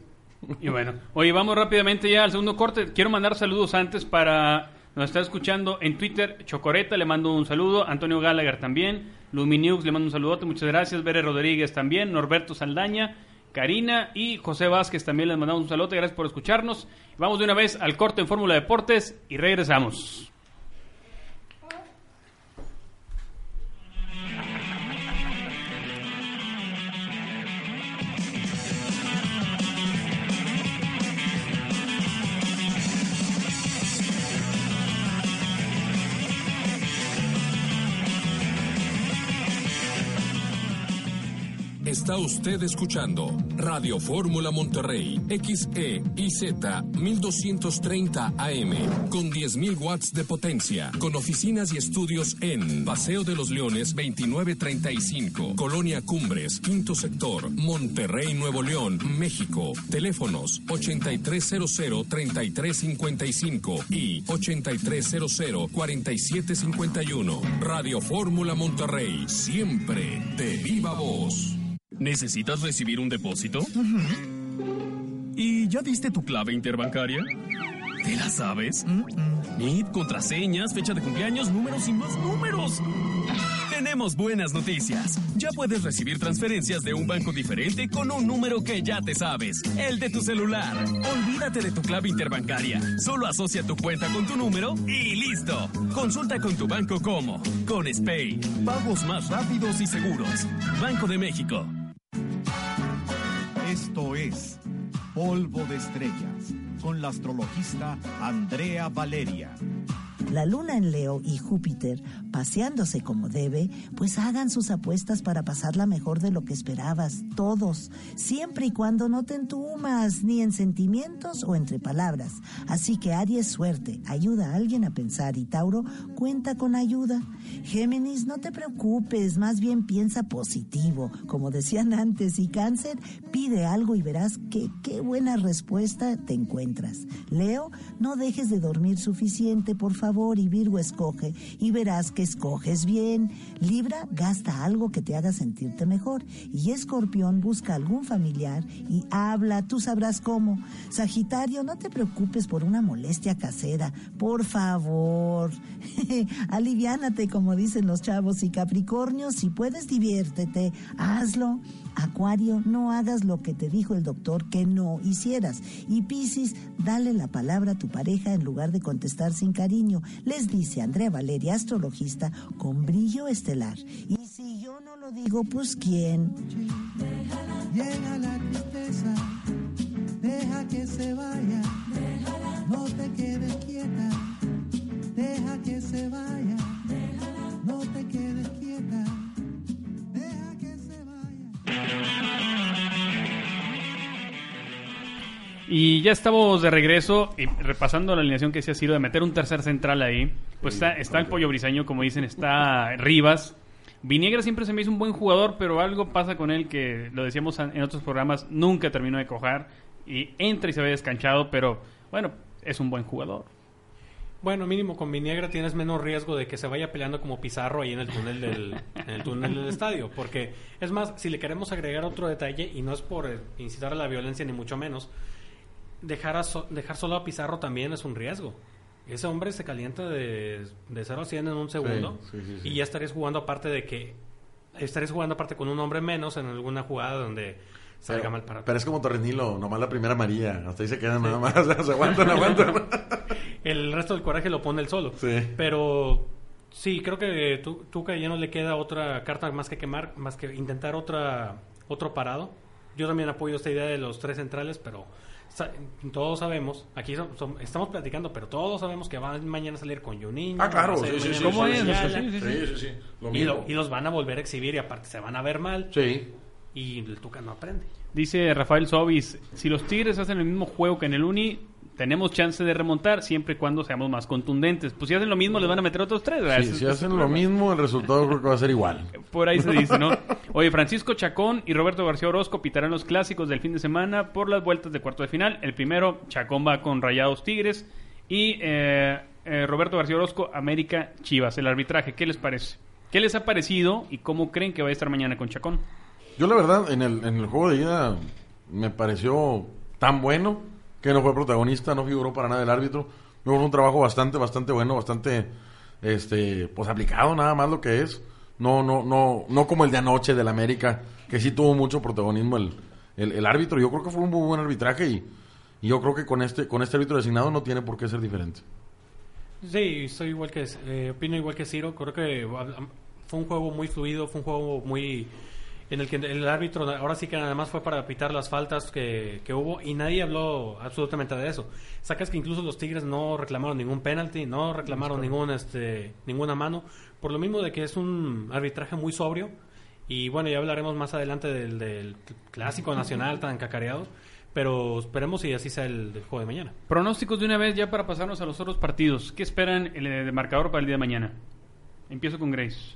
Y bueno, oye, vamos rápidamente ya al segundo corte. Quiero mandar saludos antes para nos está escuchando en Twitter, Chocoreta, le mando un saludo, Antonio Gallagher también, Luminiux, le mando un saludote, muchas gracias, Bere Rodríguez también, Norberto Saldaña, Karina y José Vázquez también les mandamos un saludo, gracias por escucharnos. Vamos de una vez al corte en Fórmula Deportes y regresamos. Está usted escuchando Radio Fórmula Monterrey XE y Z 1230 AM con 10.000 watts de potencia, con oficinas y estudios en Paseo de los Leones 2935, Colonia Cumbres, Quinto Sector, Monterrey, Nuevo León, México. Teléfonos 8300-3355 y 8300-4751. Radio Fórmula Monterrey, siempre de viva voz. ¿Necesitas recibir un depósito? ¿Y ya diste tu clave interbancaria? ¿Te la sabes? NIT, contraseñas, fecha de cumpleaños, números y más números. Tenemos buenas noticias. Ya puedes recibir transferencias de un banco diferente con un número que ya te sabes, el de tu celular. Olvídate de tu clave interbancaria. Solo asocia tu cuenta con tu número y listo. Consulta con tu banco como con Spay. Pagos más rápidos y seguros. Banco de México. Esto es Polvo de Estrellas con la astrologista Andrea Valeria. La luna en Leo y Júpiter, paseándose como debe, pues hagan sus apuestas para pasarla mejor de lo que esperabas, todos, siempre y cuando no te entumas, ni en sentimientos o entre palabras. Así que Aries, suerte, ayuda a alguien a pensar y Tauro, cuenta con ayuda. Géminis, no te preocupes, más bien piensa positivo, como decían antes, y Cáncer, pide algo y verás que qué buena respuesta te encuentras. Leo, no dejes de dormir suficiente, por favor, y Virgo escoge y verás que escoges bien. Libra, gasta algo que te haga sentirte mejor. Y Escorpión, busca algún familiar y habla, tú sabrás cómo. Sagitario, no te preocupes por una molestia casera, por favor. Aliviánate, como dicen los chavos. Y Capricornio, si puedes, diviértete, hazlo. Acuario, no hagas lo que te dijo el doctor que no hicieras. Y Piscis, dale la palabra a tu pareja en lugar de contestar sin cariño. Les dice Andrea Valeria, astrologista, con brillo estelar. Y si yo no lo digo, pues ¿quién? Llega la tristeza, deja que se vaya, no te quedes quieta, deja que se vaya, no te Y ya estamos de regreso y repasando la alineación que se ha sido de meter un tercer central ahí. Pues está, está el pollo briseño, como dicen, está Rivas. Viniegra siempre se me hizo un buen jugador, pero algo pasa con él que lo decíamos en otros programas, nunca terminó de cojar y entra y se ve descanchado, pero bueno, es un buen jugador. Bueno, mínimo con Viniegra tienes menos riesgo de que se vaya peleando como Pizarro ahí en el túnel del, en el túnel del estadio. Porque, es más, si le queremos agregar otro detalle, y no es por eh, incitar a la violencia ni mucho menos, dejar, a so- dejar solo a Pizarro también es un riesgo. Ese hombre se calienta de, de 0 a 100 en un segundo Sí, sí, sí, sí. y ya estarías jugando aparte de que... Estarías jugando aparte con un hombre menos en alguna jugada donde salga Pero, mal para pero es como Torrenilo, nomás la primera amarilla. Hasta ahí se quedan nada más. se aguantan, aguantan. el resto del coraje lo pone él solo. Pero sí, creo que tú, Tuca ya no le queda otra carta más que quemar, más que intentar otra otro parado. Yo también apoyo esta idea de los tres centrales, pero sa- todos sabemos, aquí son- son- estamos platicando, pero todos sabemos que van mañana a salir con Juninho. Ah, claro, sí, sí, sí, sí, sí, sí, sí, sí, sí, sí. Lo y, lo- y los van a volver a exhibir y aparte se van a ver mal. Sí. Y el Tuca no aprende. Dice Rafael Sobis, si los Tigres hacen el mismo juego que en el Uni, tenemos chance de remontar siempre y cuando seamos más contundentes. Pues si hacen lo mismo, les van a meter otros tres. ¿verdad? Sí, si hacen lo mismo, el resultado creo que va a ser igual. Por ahí se dice, ¿no? Oye, Francisco Chacón y Roberto García Orozco pitarán los clásicos del fin de semana por las vueltas de cuarto de final. El primero, Chacón va con Rayados Tigres y eh, eh, Roberto García Orozco, América Chivas. El arbitraje, ¿qué les parece? ¿Qué les ha parecido y cómo creen que va a estar mañana con Chacón? Yo la verdad, en el, en el juego de ida me pareció tan bueno que no fue protagonista, no figuró para nada el árbitro. Fue un trabajo bastante, bastante bueno, bastante, este, pues aplicado nada más lo que es. No, no, no, no como el de anoche del América, que sí tuvo mucho protagonismo el, el, árbitro. Yo creo que fue un buen arbitraje y, y yo creo que con este, con este árbitro designado no tiene por qué ser diferente. Sí, soy igual que, eh, opino igual que Ciro. Creo que ah, fue un juego muy fluido, fue un juego muy en el que el árbitro ahora sí que nada más fue para pitar las faltas que, que hubo y nadie habló absolutamente de eso. Sacas que incluso los Tigres no reclamaron ningún penalti, no reclamaron ningún, este, ninguna mano, por lo mismo de que es un arbitraje muy sobrio y bueno, ya hablaremos más adelante del, del clásico nacional tan cacareado. Pero esperemos y así sea el, el juego de mañana. Pronósticos de una vez ya para pasarnos a los otros partidos. ¿Qué esperan el de marcador para el día de mañana? Empiezo con Grace.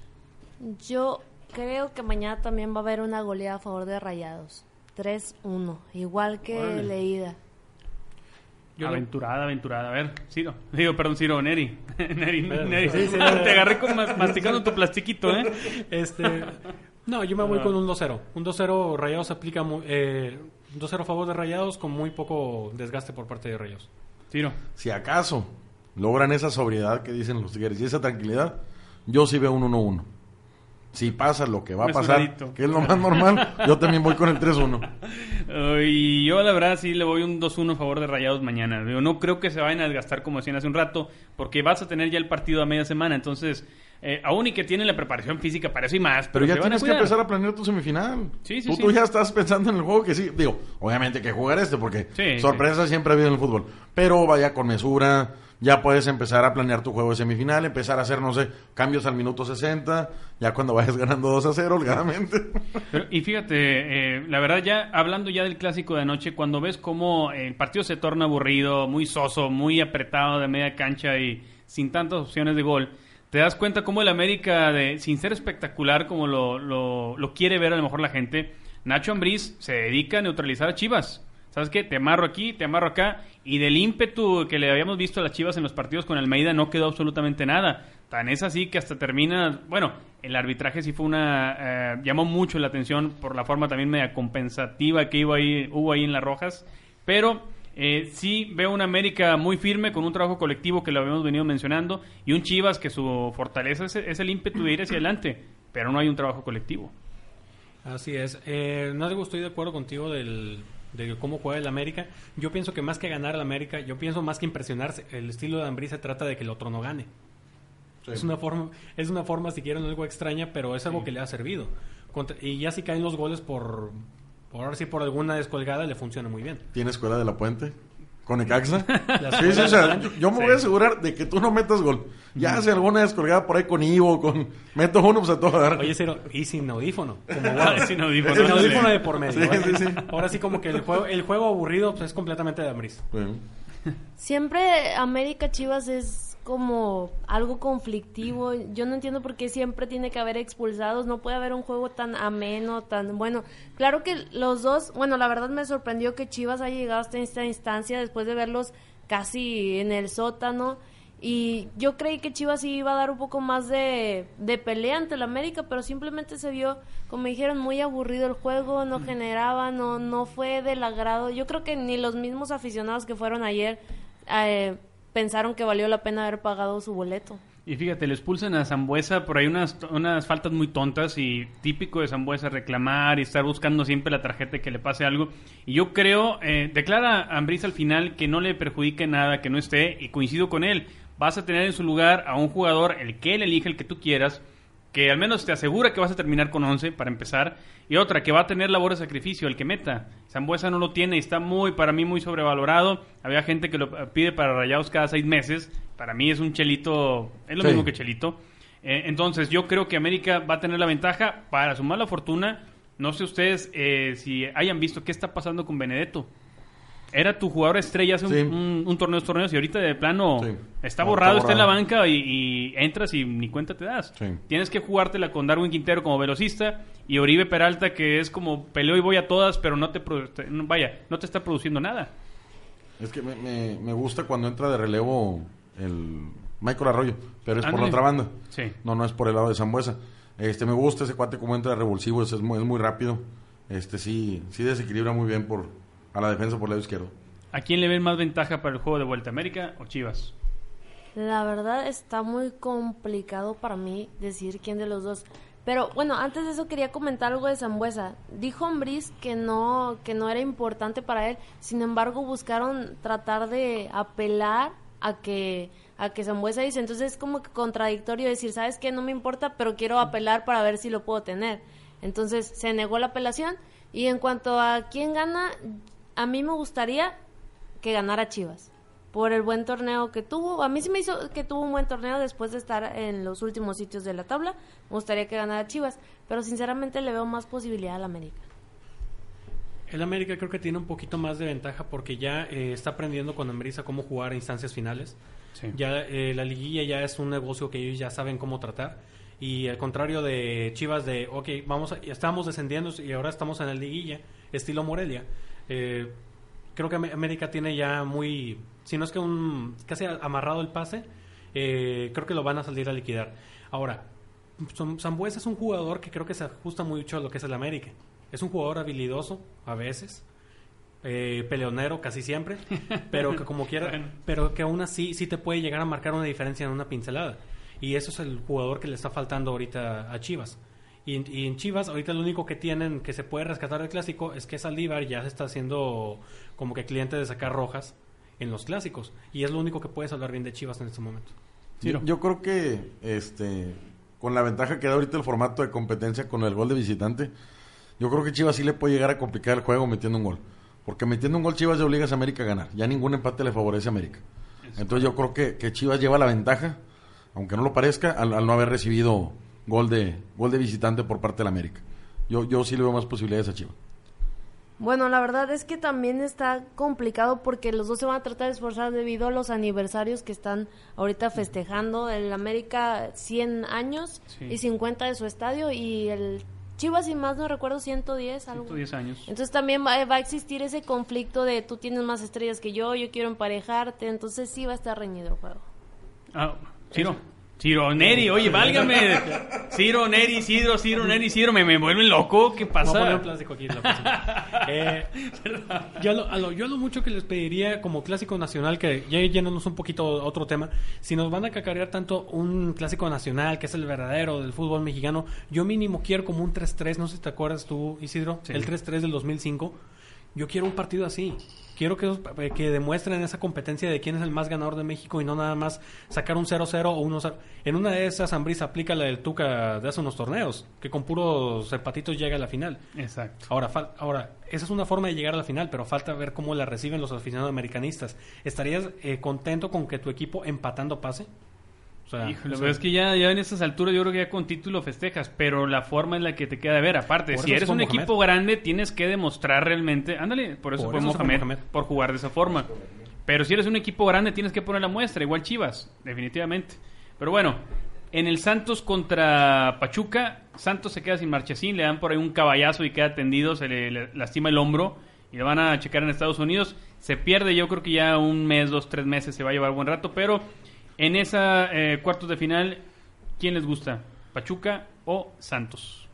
Yo creo que mañana también va a haber una goleada a favor de Rayados. 3-1, igual que Órale. Leída. aventurada, aventurada. A ver, Ciro. Digo, perdón, Ciro, Neri. Neri, Pero- Neri. sí, sí, Te no. agarré con mas- masticando tu plastiquito, ¿eh? Este, no, yo me voy con un 2-0. Un 2-0 Rayados aplica muy, eh, un 2-0 a favor de Rayados con muy poco desgaste por parte de Rayados. Tiro. Si acaso logran esa sobriedad que dicen los Tigres y esa tranquilidad, yo sí veo un 1-1. Si pasa lo que va a pasar, que es lo más normal, yo también voy con el 3-1. Uh, y yo la verdad sí le voy un 2-1 a favor de Rayados mañana. Digo, no creo que se vayan a desgastar como decían hace un rato, porque vas a tener ya el partido a media semana. Entonces, eh, aún y que tienen la preparación física para eso y más, pero, Pero ya tienes que empezar a planear tu semifinal. Sí, sí, tú, sí. tú ya estás pensando en el juego que sí. Digo, obviamente que jugar este porque Sí, sorpresas siempre ha habido en el fútbol. Pero vaya con mesura. Ya puedes empezar a planear tu juego de semifinal, empezar a hacer, no sé, cambios al minuto 60, ya cuando vayas ganando 2 a 0, holgadamente. Pero, y fíjate, eh, la verdad ya hablando ya del clásico de anoche, cuando ves cómo el partido se torna aburrido, muy soso, muy apretado de media cancha y sin tantas opciones de gol, te das cuenta cómo el América, de, sin ser espectacular como lo, lo, lo quiere ver a lo mejor la gente, Nacho Ambriz se dedica a neutralizar a Chivas. ¿Sabes qué? Te amarro aquí, te amarro acá. Y del ímpetu que le habíamos visto a las Chivas en los partidos con Almeida no quedó absolutamente nada. Tan es así que hasta termina... Bueno, el arbitraje sí fue una... eh, llamó mucho la atención por la forma también media compensativa que hubo ahí, hubo ahí en las Rojas. Pero eh, sí veo una América muy firme con un trabajo colectivo que lo habíamos venido mencionando. Y un Chivas que su fortaleza es, el ímpetu de ir hacia adelante. Pero no hay un trabajo colectivo. Así es. Eh, no digo, estoy de acuerdo contigo del, de cómo juega el América. Yo pienso que más que ganar al América, yo pienso más que impresionarse. El estilo de Ambrí se trata de que el otro no gane. Es una forma, es una forma si quieren algo extraña, pero es algo que le ha servido. Contra- y ya si caen los goles por, por ahora sí por alguna descolgada le funciona muy bien. ¿Tiene escuela de la puente? ¿Con Necaxa? Sí, sí, o sea, yo, yo me Sí. voy a asegurar de que tú no metas gol. Ya hace alguna descolgada por ahí con Ivo, con... Meto uno, pues a todo dar. Oye, Ciro, y sin audífono. Como. Sin audífono, Sin audífono de por medio. Sí, ¿eh? sí, sí. Ahora sí como que el juego, el juego aburrido pues, es completamente de Ambris. Siempre América Chivas es como algo conflictivo. Yo no entiendo por qué siempre tiene que haber expulsados. No puede haber un juego tan ameno, tan bueno. Claro que los dos, bueno, la verdad me sorprendió que Chivas haya llegado hasta esta instancia después de verlos casi en el sótano. Y yo creí que Chivas sí iba a dar un poco más de, de pelea ante el América, pero simplemente se vio, como dijeron, muy aburrido el juego, no generaba, no, no fue del agrado. Yo creo que ni los mismos aficionados que fueron ayer eh, pensaron que valió la pena haber pagado su boleto. Y fíjate, le expulsan a Zambuesa por ahí unas, unas faltas muy tontas y típico de Zambuesa reclamar y estar buscando siempre la tarjeta que le pase algo. Y yo creo, eh, declara Ambriz al final que no le perjudique nada, que no esté, y coincido con él. Vas a tener en su lugar a un jugador, el que él elige, el que tú quieras, que al menos te asegura que vas a terminar con 11 para empezar, y otra que va a tener labor de sacrificio, el que meta. Zambuesa no lo tiene y está muy, para mí, muy sobrevalorado. Había gente que lo pide para rayados cada seis meses. Para mí es un chelito, es lo Sí. mismo que chelito. Eh, entonces yo creo que América va a tener la ventaja. Para su mala fortuna, no sé ustedes eh, si hayan visto qué está pasando con Benedetto. Era tu jugador estrella hace un- Sí. un, un torneo, torneos y ahorita de plano Sí. está No, borrado, está en la banca y, y entras y ni cuenta te das. Sí. Tienes que jugártela con Darwin Quintero como velocista y Oribe Peralta que es como peleo y voy a todas, pero no te vaya, no te está produciendo nada. Es que me, me- me gusta cuando entra de relevo el, Michael Arroyo, pero es por la otra banda. No, no es por el lado de Zambuesa. Este, me gusta ese cuate como entra de revulsivo, es, es muy, es muy rápido. Este, sí, sí desequilibra muy bien por, a la defensa por el lado izquierdo. ¿A quién le ven más ventaja para el juego de Vuelta a América o Chivas? La verdad está muy complicado para mí decir quién de los dos. Pero bueno, antes de eso quería comentar algo de Zambuesa. Dijo Ambriz que no, que no era importante para él. Sin embargo, buscaron tratar de apelar a que a que Zambuesa dice. Entonces es como que contradictorio decir, ¿sabes qué? No me importa, pero quiero apelar para ver si lo puedo tener. Entonces se negó la apelación. Y en cuanto a quién gana, a mí me gustaría que ganara Chivas por el buen torneo que tuvo. A mí sí me hizo que tuvo un buen torneo después de estar en los últimos sitios de la tabla. Me gustaría que ganara Chivas, pero sinceramente le veo más posibilidad al América. El América creo que tiene un poquito más de ventaja porque ya eh, está aprendiendo con Ambrisa cómo jugar a instancias finales. Ya eh, la liguilla ya es un negocio que ellos ya saben cómo tratar. Y al contrario de Chivas de, ok, vamos a, estábamos descendiendo y ahora estamos en la liguilla, estilo Morelia. Eh, creo que Am- América tiene ya muy, si no es que un casi amarrado el pase, eh, creo que lo van a salir a liquidar. Ahora, Sambuesa es un jugador que creo que se ajusta mucho a lo que es el América. Es un jugador habilidoso a veces, eh, peleonero casi siempre, pero que como quiera, Bueno. pero que aún así sí te puede llegar a marcar una diferencia en una pincelada. Y eso es el jugador que le está faltando ahorita a Chivas. Y, en- y en Chivas, ahorita lo único que tienen que se puede rescatar del clásico es que Saldívar ya se está haciendo como que cliente de sacar rojas en los clásicos. Y es lo único que puedes hablar bien de Chivas en este momento. Yo, yo creo que este con la ventaja que da ahorita el formato de competencia con el gol de visitante, yo creo que Chivas sí le puede llegar a complicar el juego metiendo un gol. Porque metiendo un gol Chivas ya obligas a América a ganar. Ya ningún empate le favorece a América. Entonces yo creo que, que Chivas lleva la ventaja, aunque no lo parezca, al, al no haber recibido gol de gol de visitante por parte del América. Yo, yo sí le veo más posibilidades a Chivas. Bueno, la verdad es que también está complicado porque los dos se van a tratar de esforzar debido a los aniversarios que están ahorita festejando. El América 100 años Sí. y 50 de su estadio y el Chivas, si más no recuerdo, 110. Algo. 110 años. Entonces también va, va a existir ese conflicto de tú tienes más estrellas que yo, yo quiero emparejarte, entonces sí va a estar reñido el juego. Ah, Ciro. Ciro Neri, oye, válgame. Ciro Neri, Ciro, Ciro Neri, Ciro, me, me vuelven loco. ¿Qué Voy a poner pasa? la. Eh, yo, a lo, a lo- yo a lo mucho que les pediría como clásico nacional, que ya yéndonos un poquito otro tema, si nos van a cacarear tanto un clásico nacional, que es el verdadero del fútbol mexicano, yo mínimo quiero como un 3-3, no sé si te acuerdas tú, Isidro, Sí. el 3-3 del 2005. Yo quiero un partido así. Quiero que, eh, que demuestren esa competencia de quién es el más ganador de México y no nada más sacar un 0-0 o 1-0. En una de esas, Ambris aplica la del Tuca de hace unos torneos, que con puros empatitos llega a la final. Exacto. Ahora, fal- ahora, esa es una forma de llegar a la final, pero falta ver cómo la reciben los aficionados americanistas. ¿Estarías eh, contento con que tu equipo empatando pase? Sea, Híjole, o sea, pero es que ya, ya en estas alturas yo creo que ya con título festejas, pero la forma en la que te queda de ver. Aparte, Por si eres un Mohamed. equipo grande, tienes que demostrar realmente. Ándale, por eso Por fue eso fue Mohamed, Mohamed. por jugar de esa forma. Pero si eres un equipo grande, tienes que poner la muestra, igual Chivas, definitivamente. Pero bueno, en el Santos contra Pachuca, Santos se queda sin marchesín, le dan por ahí un caballazo y queda tendido, se le, le lastima el hombro y lo van a checar en Estados Unidos. Se pierde, yo creo que ya un mes, dos, tres meses se va a llevar buen rato, pero en esa eh, cuartos de final, ¿quién les gusta? ¿Pachuca o Santos?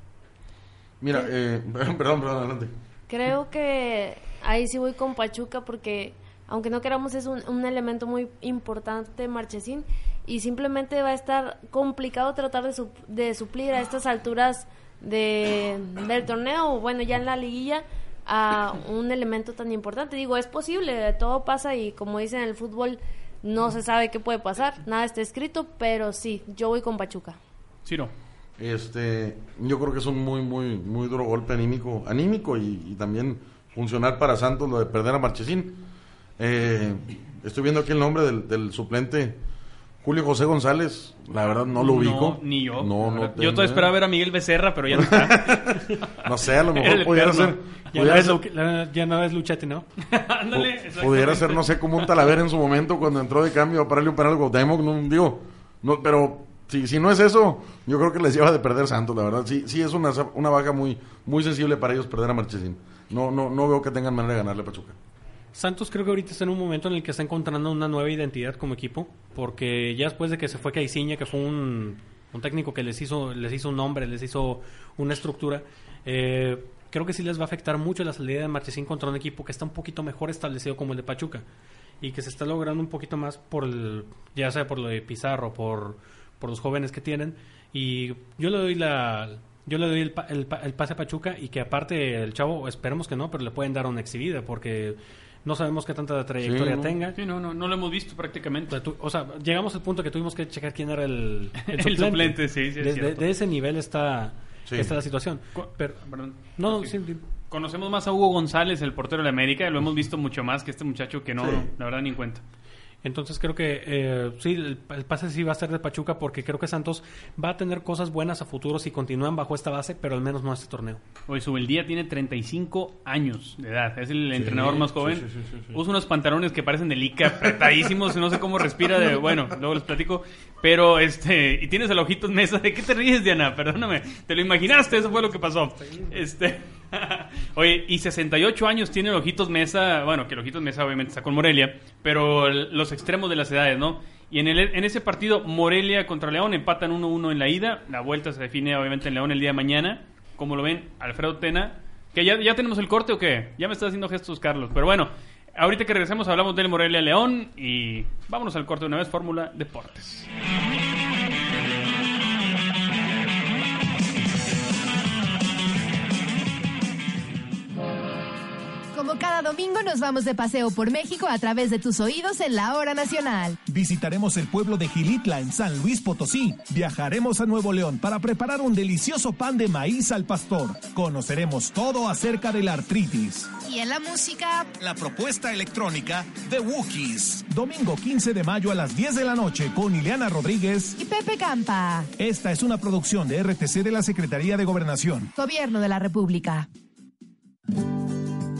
Mira, eh, perdón, perdón, adelante. Creo que ahí sí voy con Pachuca porque aunque no queramos es un, un elemento muy importante Marchesín y simplemente va a estar complicado tratar de, sup- de suplir a estas alturas de, del torneo o bueno ya en la liguilla a un elemento tan importante. Digo, es posible, todo pasa y como dicen en el fútbol no se sabe qué puede pasar, nada está escrito, pero sí, yo voy con Pachuca. Ciro. Este, yo creo que es un muy, muy, muy duro golpe anímico, anímico y, y también funcional para Santos lo de perder a Marchesín. Eh, estoy viendo aquí el nombre del, del suplente Julio José González. La verdad no lo ubico. No, ni yo. No, no. yo todavía esperaba ver a Miguel Becerra, pero ya no está. No sé, a lo mejor el pudiera ser. ya, no pudiera es, ser- Lu- la- ya no es Luchete, ¿no? Ándale, pudiera ser, no sé, como un Talavera en su momento cuando entró de cambio a pararle un penal al Cuauhtémoc, no digo, no, pero si, si no es eso, yo creo que les lleva de perder Santos, la verdad. Sí, sí es una, una baja muy, muy sensible para ellos perder a Marchesín. No, no, no veo que tengan manera de ganarle a Pachuca. Santos creo que ahorita está en un momento en el que está encontrando una nueva identidad como equipo, porque ya después de que se fue Caiciña, que fue un, un técnico que les hizo, les hizo un nombre, les hizo una estructura, eh, creo que sí les va a afectar mucho la salida de Marchesín contra un equipo que está un poquito mejor establecido como el de Pachuca y que se está logrando un poquito más por el, ya sea por lo de Pizarro, por, por los jóvenes que tienen y yo le doy la yo le doy el, el el pase a Pachuca y que aparte el chavo esperemos que no pero le pueden dar una exhibida porque no sabemos qué tanta trayectoria no. tenga Sí, no, no, no lo hemos visto prácticamente. o sea, tú- o sea, llegamos al punto que tuvimos que checar quién era el, El suplente, sí, sí, es de, de- cierto. de ese nivel está, Sí. está la situación. Pero, Perdón. no, sí, sí. Conocemos más a Hugo González, el portero de la América. Lo hemos visto mucho más que este muchacho que no, Sí. la verdad, ni en cuenta. Entonces creo que eh, sí, el, el pase sí va a ser de Pachuca porque creo que Santos va a tener cosas buenas a futuro si continúan bajo esta base, pero al menos no este torneo. Hoy Subeldía tiene 35 años de edad. Es el entrenador más joven. sí, sí, sí, sí. Usa unos pantalones que parecen de lica, apretadísimos. no sé cómo respira. de Bueno, luego les platico. Pero, este... Y tienes el ojito en mesa. ¿De qué te ríes, Diana? Perdóname. Te lo imaginaste. Eso fue lo que pasó. Este... Oye, y 68 años tiene Ojitos Mesa. Bueno, que Ojitos Mesa obviamente está con Morelia. Pero los extremos de las edades, ¿no? Y en, el, en ese partido, Morelia contra León empatan 1-1 en la ida. La vuelta se define obviamente en León el día de mañana. Como lo ven, Alfredo Tena. Que ya, ya tenemos el corte o qué? Ya me está haciendo gestos, Carlos. Pero bueno, ahorita que regresemos hablamos del Morelia León. Y vámonos al corte de una vez, Fórmula Deportes. Como cada domingo nos vamos de paseo por México a través de tus oídos en la hora nacional. Visitaremos el pueblo de Gilitla en San Luis Potosí. Viajaremos a Nuevo León para preparar un delicioso pan de maíz al pastor. Conoceremos todo acerca de la artritis. Y en la música, La propuesta electrónica de Wookiees. Domingo 15 de mayo a las 10 de la noche con Ileana Rodríguez. y Pepe Campa, Esta es una producción de RTC de la Secretaría de Gobernación. Gobierno de la República.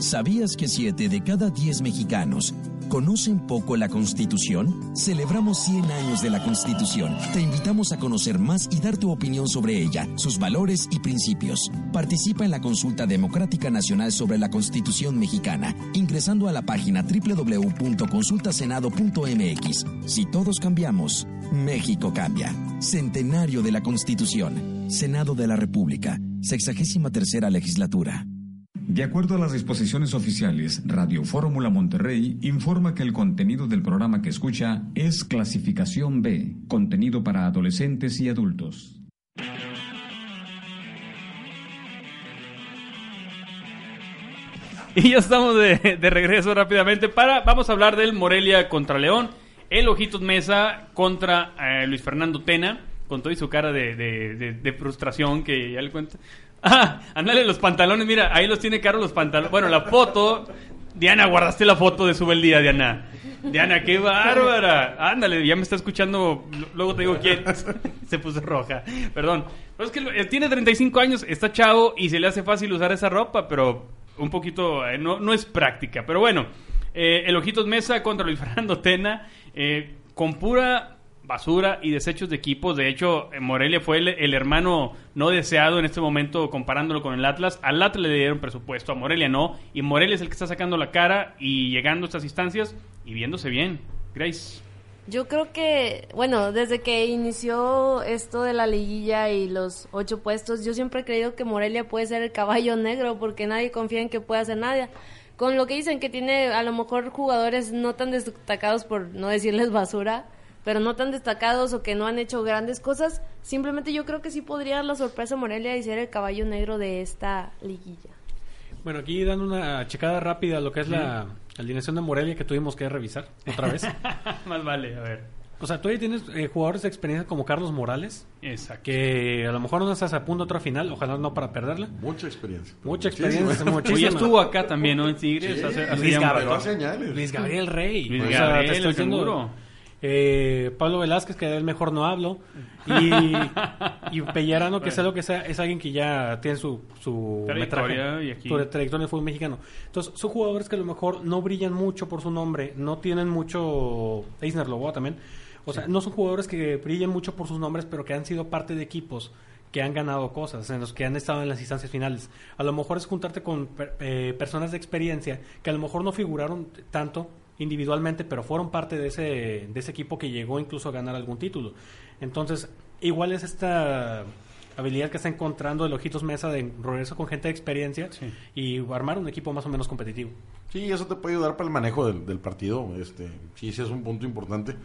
¿Sabías que 7 de cada 10 mexicanos conocen poco la Constitución? Celebramos 100 años de la Constitución. Te invitamos a conocer más y dar tu opinión sobre ella, sus valores y principios. Participa en la consulta democrática nacional sobre la Constitución mexicana, ingresando a la página www.consultasenado.mx. Si todos cambiamos, México cambia. Centenario de la Constitución. Senado de la República. Sexagésima tercera legislatura. De acuerdo a las disposiciones oficiales, Radio Fórmula Monterrey informa que el contenido del programa que escucha es clasificación B, contenido para adolescentes y adultos. Y ya estamos de, regreso rápidamente para vamos a hablar del Morelia contra León, el Ojitos Mesa contra eh, Luis Fernando Tena, con toda su cara de frustración que ya le cuento. Ah, ándale los pantalones, mira, ahí los tiene Caro los pantalones. Bueno, la foto, Diana, guardaste la foto de sube el día, Diana. Diana, qué bárbara. Ándale, ya me está escuchando, luego te digo quién. se puso roja, perdón. Pero es que eh, tiene 35 años, está chavo y se le hace fácil usar esa ropa, pero un poquito, eh, no, no es práctica. Pero bueno, eh, el Ojitos Mesa contra Luis Fernando Tena, eh, con pura basura y desechos de equipos. De hecho, eh, Morelia fue el, hermano no deseado en este momento comparándolo con el Atlas. Al Atlas le dieron presupuesto, a Morelia no. Y Morelia es el que está sacando la cara y llegando a estas instancias y viéndose bien. Grace. Yo creo que, bueno, desde que inició esto de la liguilla y los ocho puestos, yo siempre he creído que Morelia puede ser el caballo negro porque nadie confía en que pueda hacer nada. Con lo que dicen que tiene a lo mejor jugadores no tan destacados, por no decirles basura, pero no tan destacados o que no han hecho grandes cosas, simplemente yo creo que sí podría dar la sorpresa a Morelia y ser el caballo negro de esta liguilla. Bueno, aquí dando una checada rápida a lo que es la alineación de Morelia que tuvimos que revisar otra vez. Más vale, a ver. O sea, tú ya tienes eh, jugadores de experiencia como Carlos Morales. Exacto. Que a lo mejor no estás a punto de otra final, ojalá no para perderla. Mucha experiencia. Mucha Muchísima. experiencia, Oye, muchísima. estuvo acá también, ¿no? En Tigres. Sí. hace, hace Luis, Gabriel. Luis Gabriel Rey. Luis O sea, Gabriel, te estoy diciendo, seguro. Eh, Pablo Velázquez, que del mejor no hablo. Y, y Pellerano, que sea lo que sea, es alguien que ya tiene su, su Trayectoria metraje, y aquí- su trayectoria en fútbol mexicano. Entonces, son jugadores que a lo mejor no brillan mucho por su nombre, no tienen mucho. Eisner Loboa también. O sea, no son jugadores que brillen mucho por sus nombres, pero que han sido parte de equipos que han ganado cosas, en los que han estado en las instancias finales. A lo mejor es juntarte con per- eh, personas de experiencia que a lo mejor no figuraron tanto individualmente, pero fueron parte de ese, de ese equipo que llegó incluso a ganar algún título. Entonces, igual es esta habilidad que está encontrando el Ojitos Mesa de regreso con gente de experiencia y armar un equipo más o menos competitivo. Sí, eso te puede ayudar para el manejo del, del partido. Este, sí, sí es un punto importante.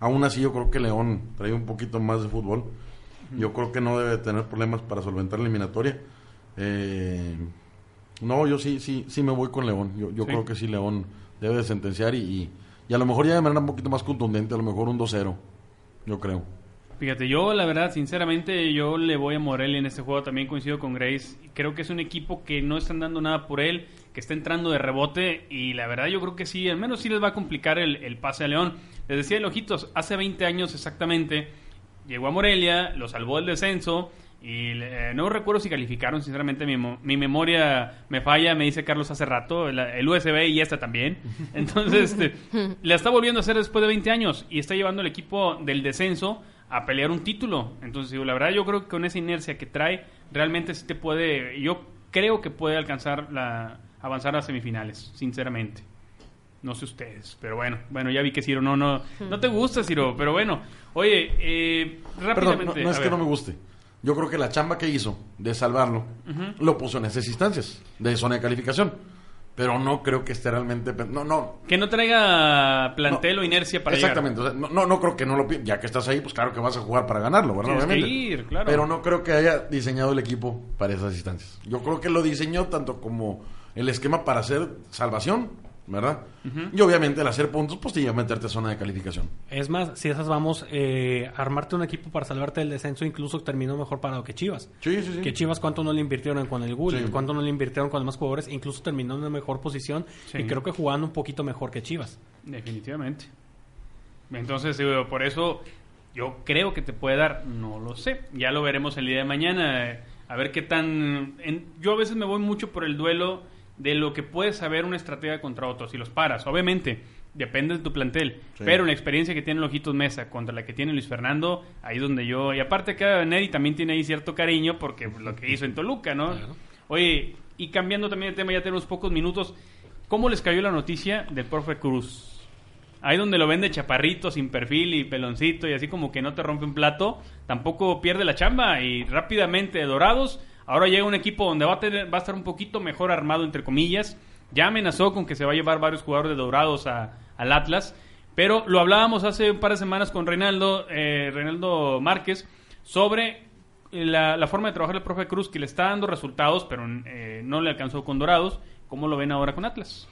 Aún así, yo creo que León trae un poquito más de fútbol. Yo creo que no debe tener problemas para solventar la eliminatoria. Eh, no, yo sí, sí, sí me voy con León. Yo, yo Sí. creo que sí León debe de sentenciar y, y, a lo mejor ya de manera un poquito más contundente, a lo mejor un 2-0. Yo creo. Fíjate, yo la verdad, sinceramente, yo le voy a Morelia en este juego, también coincido con Grace. Creo que es un equipo que no están dando nada por él, que está entrando de rebote y la verdad yo creo que sí, al menos sí les va a complicar el, el pase a León. Les decía el Ojitos, hace 20 años exactamente, llegó a Morelia, lo salvó del descenso y eh, no recuerdo si calificaron, sinceramente mi, mi memoria me falla, me dice Carlos hace rato, el, el USB y esta también. Entonces, este, la está volviendo a hacer después de 20 años y está llevando el equipo del descenso a pelear un título. Entonces, digo, la verdad yo creo que con esa inercia que trae, realmente sí te puede, yo creo que puede alcanzar la, avanzar a semifinales, sinceramente. No sé ustedes, pero bueno, bueno, ya vi que Ciro no, no, no te gusta Ciro, pero bueno, oye, eh, Perdón, rápidamente. no, no es que ver. no me guste. Yo creo que la chamba que hizo de salvarlo lo puso en esas instancias de zona de calificación. Pero no creo que esté realmente. No, no. Que no traiga plantel o inercia para Exactamente. o sea, no, no, creo que no lo Ya que estás ahí, pues claro que vas a jugar para ganarlo, ¿verdad? Tienes que Obviamente. ir, claro. Pero no creo que haya diseñado el equipo para esas instancias. Yo creo que lo diseñó tanto como el esquema para hacer salvación, ¿verdad? Y obviamente el hacer puntos, pues te lleva a meterte a zona de calificación. Es más, si esas vamos, eh, armarte un equipo para salvarte del descenso incluso terminó mejor parado que Chivas. Sí, sí, sí. Que Chivas cuánto no le invirtieron con el Gullit, Sí. cuánto no le invirtieron con los demás jugadores, incluso terminó en una mejor posición Sí. y creo que jugando un poquito mejor que Chivas. Definitivamente. Entonces, por eso yo creo que te puede dar, no lo sé. Ya lo veremos el día de mañana. A ver qué tan... en- yo a veces me voy mucho por el duelo de lo que puede saber una estratega contra otro. Si los paras, obviamente, depende de tu plantel. Sí. Pero la experiencia que tiene Lojitos Mesa contra la que tiene Luis Fernando, ahí donde yo... Y aparte que Neri también tiene ahí cierto cariño porque lo que hizo en Toluca, ¿no? Oye, y cambiando también de tema, ya tenemos pocos minutos. ¿Cómo les cayó la noticia del profe Cruz? Ahí donde lo vende chaparrito, sin perfil y peloncito y así como que no te rompe un plato, tampoco pierde la chamba y rápidamente Dorados, ahora llega un equipo donde va a, tener, va a estar un poquito mejor armado entre comillas, ya amenazó con que se va a llevar varios jugadores de Dorados al Atlas, pero lo hablábamos hace un par de semanas con Reinaldo, eh, Reinaldo Márquez sobre la, la forma de trabajar el profe Cruz que le está dando resultados, pero eh, no le alcanzó con Dorados, ¿cómo lo ven ahora con Atlas?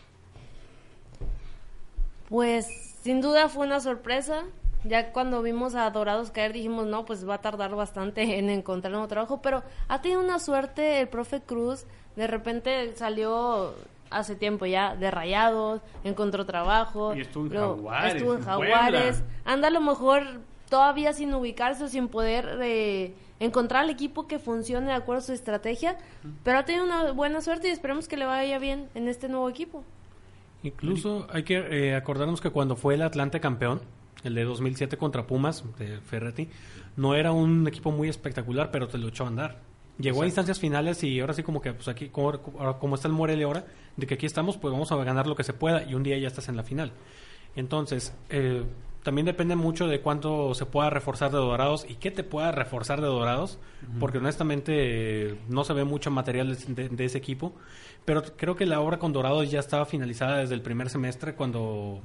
Pues sin duda fue una sorpresa. Ya cuando vimos a Dorados caer dijimos, no, pues va a tardar bastante en encontrar un nuevo trabajo, pero ha tenido una suerte el profe Cruz, de repente salió hace tiempo ya de Rayados, encontró trabajo, Y estuvo en luego Jaguares, estuvo en en Jaguares, Puebla. anda a lo mejor todavía sin ubicarse o sin poder eh, encontrar el equipo que funcione de acuerdo a su estrategia, pero ha tenido una buena suerte y esperemos que le vaya bien en este nuevo equipo. Incluso hay que eh, acordarnos que cuando fue el Atlante campeón, el de 2007 contra Pumas, de Ferretti, no era un equipo muy espectacular, pero te lo echó a andar. Llegó a instancias finales y ahora sí como que, pues aquí, como, como está el Morelia ahora, de que aquí estamos, pues vamos a ganar lo que se pueda y un día ya estás en la final. Entonces, eh, también depende mucho de cuánto se pueda reforzar de Dorados y qué te pueda reforzar de Dorados, porque honestamente eh, no se ve mucho material de, de ese equipo, pero creo que la obra con Dorados ya estaba finalizada desde el primer semestre cuando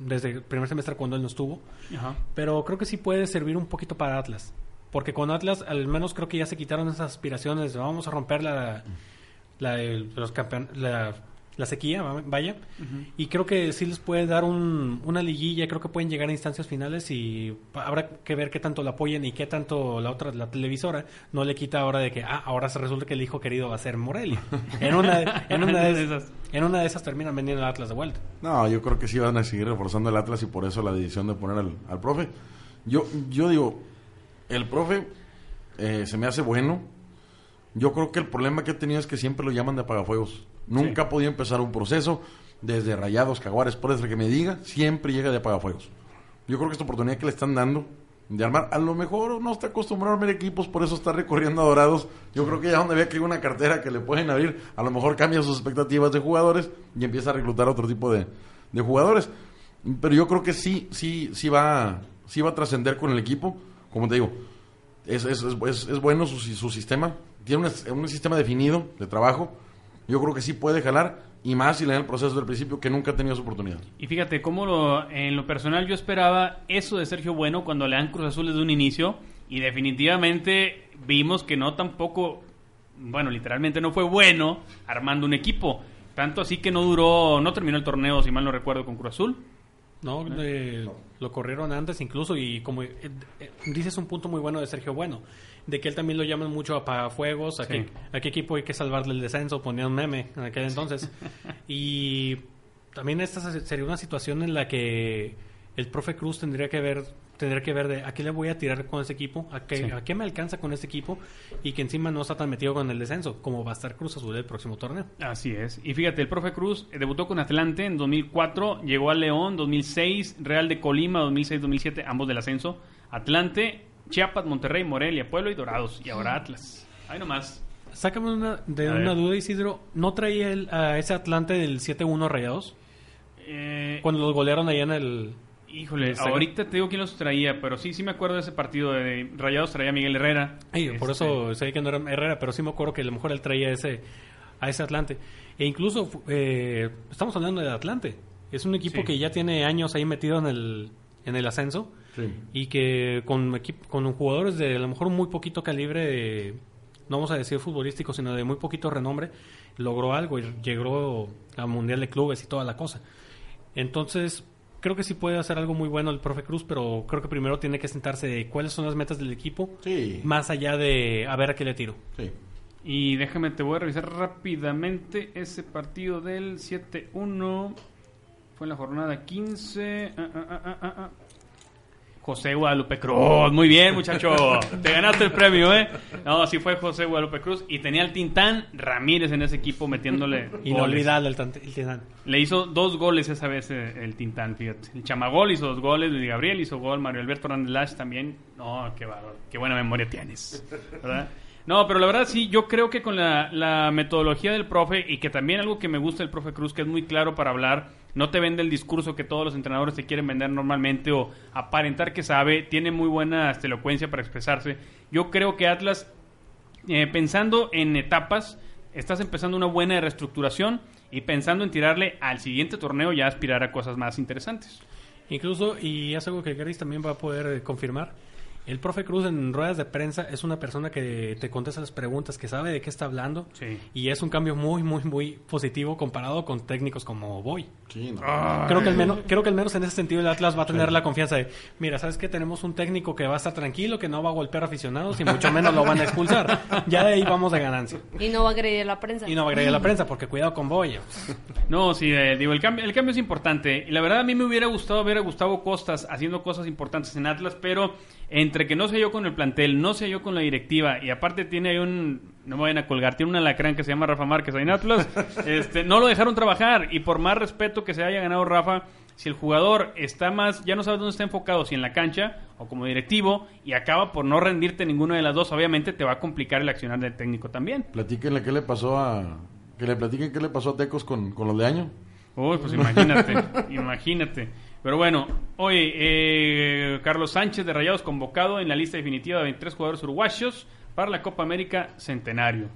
desde el primer semestre cuando él no estuvo, Ajá. pero creo que sí puede servir un poquito para Atlas, porque con Atlas al menos creo que ya se quitaron esas aspiraciones de vamos a romper la la, los campeon- la, la sequía, va- vaya, y creo que sí les puede dar un, una liguilla, creo que pueden llegar a instancias finales y habrá que ver qué tanto la apoyen y qué tanto la otra, la televisora, no le quita ahora de que, ah, ahora se resulta que el hijo querido va a ser Morelia. En una, de- en una, de, esas, en una de esas terminan vendiendo el Atlas de vuelta. No, yo creo que sí van a seguir reforzando el Atlas y por eso la decisión de poner al, al profe. Yo, yo digo, el profe eh, se me hace bueno. Yo creo que el problema que he tenido es que siempre lo llaman de apagafuegos. Nunca ha podido empezar un proceso desde Rayados, Jaguares, por eso que me diga, siempre llega de apagafuegos. Yo creo que esta oportunidad que le están dando de armar. A lo mejor no está acostumbrado a ver equipos, por eso está recorriendo a Dorados. Yo creo que ya donde ve que hay una cartera que le pueden abrir, a lo mejor cambia sus expectativas de jugadores y empieza a reclutar otro tipo de, de jugadores. Pero yo creo que sí, sí, sí va, sí va a trascender con el equipo. Como te digo, es, es, es, es bueno su, su sistema. Tiene un, un sistema definido de trabajo. Yo creo que sí puede jalar y más si le dan el proceso del principio que nunca ha tenido su oportunidad. Y fíjate, cómo lo, en lo personal yo esperaba eso de Sergio Bueno cuando le dan Cruz Azul desde un inicio y definitivamente vimos que no tampoco, bueno, literalmente no fue bueno armando un equipo. Tanto así que no duró, no terminó el torneo, si mal no recuerdo, con Cruz Azul. No, eh, lo corrieron antes incluso y como eh, eh, dices un punto muy bueno de Sergio Bueno, de que él también lo llaman mucho a apagafuegos, a, Sí. qué, a qué equipo hay que salvarle el descenso, ponía un meme en aquel entonces. y también esta se- sería una situación en la que el profe Cruz tendría que ver tendría que ver de a qué le voy a tirar con ese equipo, a qué, Sí. a qué me alcanza con ese equipo y que encima no está tan metido con el descenso como va a estar Cruz Azul el próximo torneo. Así es. Y fíjate, el profe Cruz eh, debutó con Atlante en 2004, llegó a León 2006, Real de Colima 2006-2007, ambos del ascenso, Atlante, Chiapas, Monterrey, Morelia, Pueblo y Dorados. Y ahora Atlas. Ahí nomás. Sácame una, de A una ver. duda, Isidro. ¿No traía el- a ese Atlante del 7-1 Rayados? Eh, Cuando los golearon allá en el... Híjole, ahorita te digo quién los traía, pero sí, sí me acuerdo de ese partido de Rayados traía a Miguel Herrera. Ay, por Este, eso sé que no era Herrera, pero sí me acuerdo que a lo mejor él traía ese, a ese Atlante. E incluso, eh, estamos hablando del Atlante. Es un equipo Sí. que ya tiene años ahí metido en el, en el ascenso y que con, con jugadores de a lo mejor muy poquito calibre, de- no vamos a decir futbolístico, sino de muy poquito renombre, logró algo y llegó al Mundial de Clubes y toda la cosa. Entonces, creo que sí puede hacer algo muy bueno el profe Cruz, pero creo que primero tiene que sentarse de cuáles son las metas del equipo, más allá de a ver a qué le tiro. Y déjame, te voy a revisar rápidamente ese partido del 7-1. Fue en la jornada 15. Ah, ah, ah, ah, ah. José Guadalupe Cruz. Muy bien, muchacho. Te ganaste el premio, ¿eh? No, sí fue José Guadalupe Cruz. Y tenía al Tintán Ramírez en ese equipo metiéndole. Inolvidable el, tan- el Tintán. Le hizo dos goles esa vez eh, el Tintán, fíjate. El Chamagol hizo dos goles, Luis Gabriel hizo gol, Mario Alberto Hernández Lash también. No, qué bárbaro, qué buena memoria tienes. ¿verdad? No, pero la verdad sí, yo creo que con la, la metodología del profe y que también algo que me gusta del profe Cruz, que es muy claro para hablar, no te vende el discurso que todos los entrenadores te quieren vender normalmente o aparentar que sabe, tiene muy buena hasta, elocuencia para expresarse. Yo creo que Atlas eh, pensando en etapas, estás empezando una buena reestructuración y pensando en tirarle al siguiente torneo ya aspirar a cosas más interesantes. Incluso, y es algo que Garis también va a poder eh, confirmar, el profe Cruz en ruedas de prensa es una persona que te contesta las preguntas, que sabe de qué está hablando y es un cambio muy, muy, muy positivo comparado con técnicos como Boy. Creo que, al menos, creo que al menos en ese sentido el Atlas va a tener la confianza de, mira, ¿sabes que Tenemos un técnico que va a estar tranquilo, que no va a golpear aficionados y mucho menos lo van a expulsar. Ya de ahí vamos de ganancia. Y no va a agredir la prensa. Y no va a agregar la prensa, porque cuidado con Boy. No, sí, eh, digo, el cambio, el cambio es importante. Y la verdad a mí me hubiera gustado ver a Gustavo Costas haciendo cosas importantes en Atlas, pero entre que no sé yo con el plantel, no sé yo con la directiva, y aparte tiene ahí un, no me vayan a colgar, tiene un alacrán que se llama Rafa Márquez ahí en Atlas, este, no lo dejaron trabajar. Y por más respeto que se haya ganado Rafa, si el jugador está más, ya no sabes dónde está enfocado, si en la cancha o como directivo, y acaba por no rendirte ninguna de las dos, obviamente te va a complicar el accionar del técnico también. Platíquenle qué le pasó a... Que le platiquen qué le pasó a Tecos con, con los de año. Uy, pues imagínate, imagínate. Pero bueno, hoy eh, Carlos Sánchez de Rayados convocado en la lista definitiva de 23 jugadores uruguayos para la Copa América Centenario.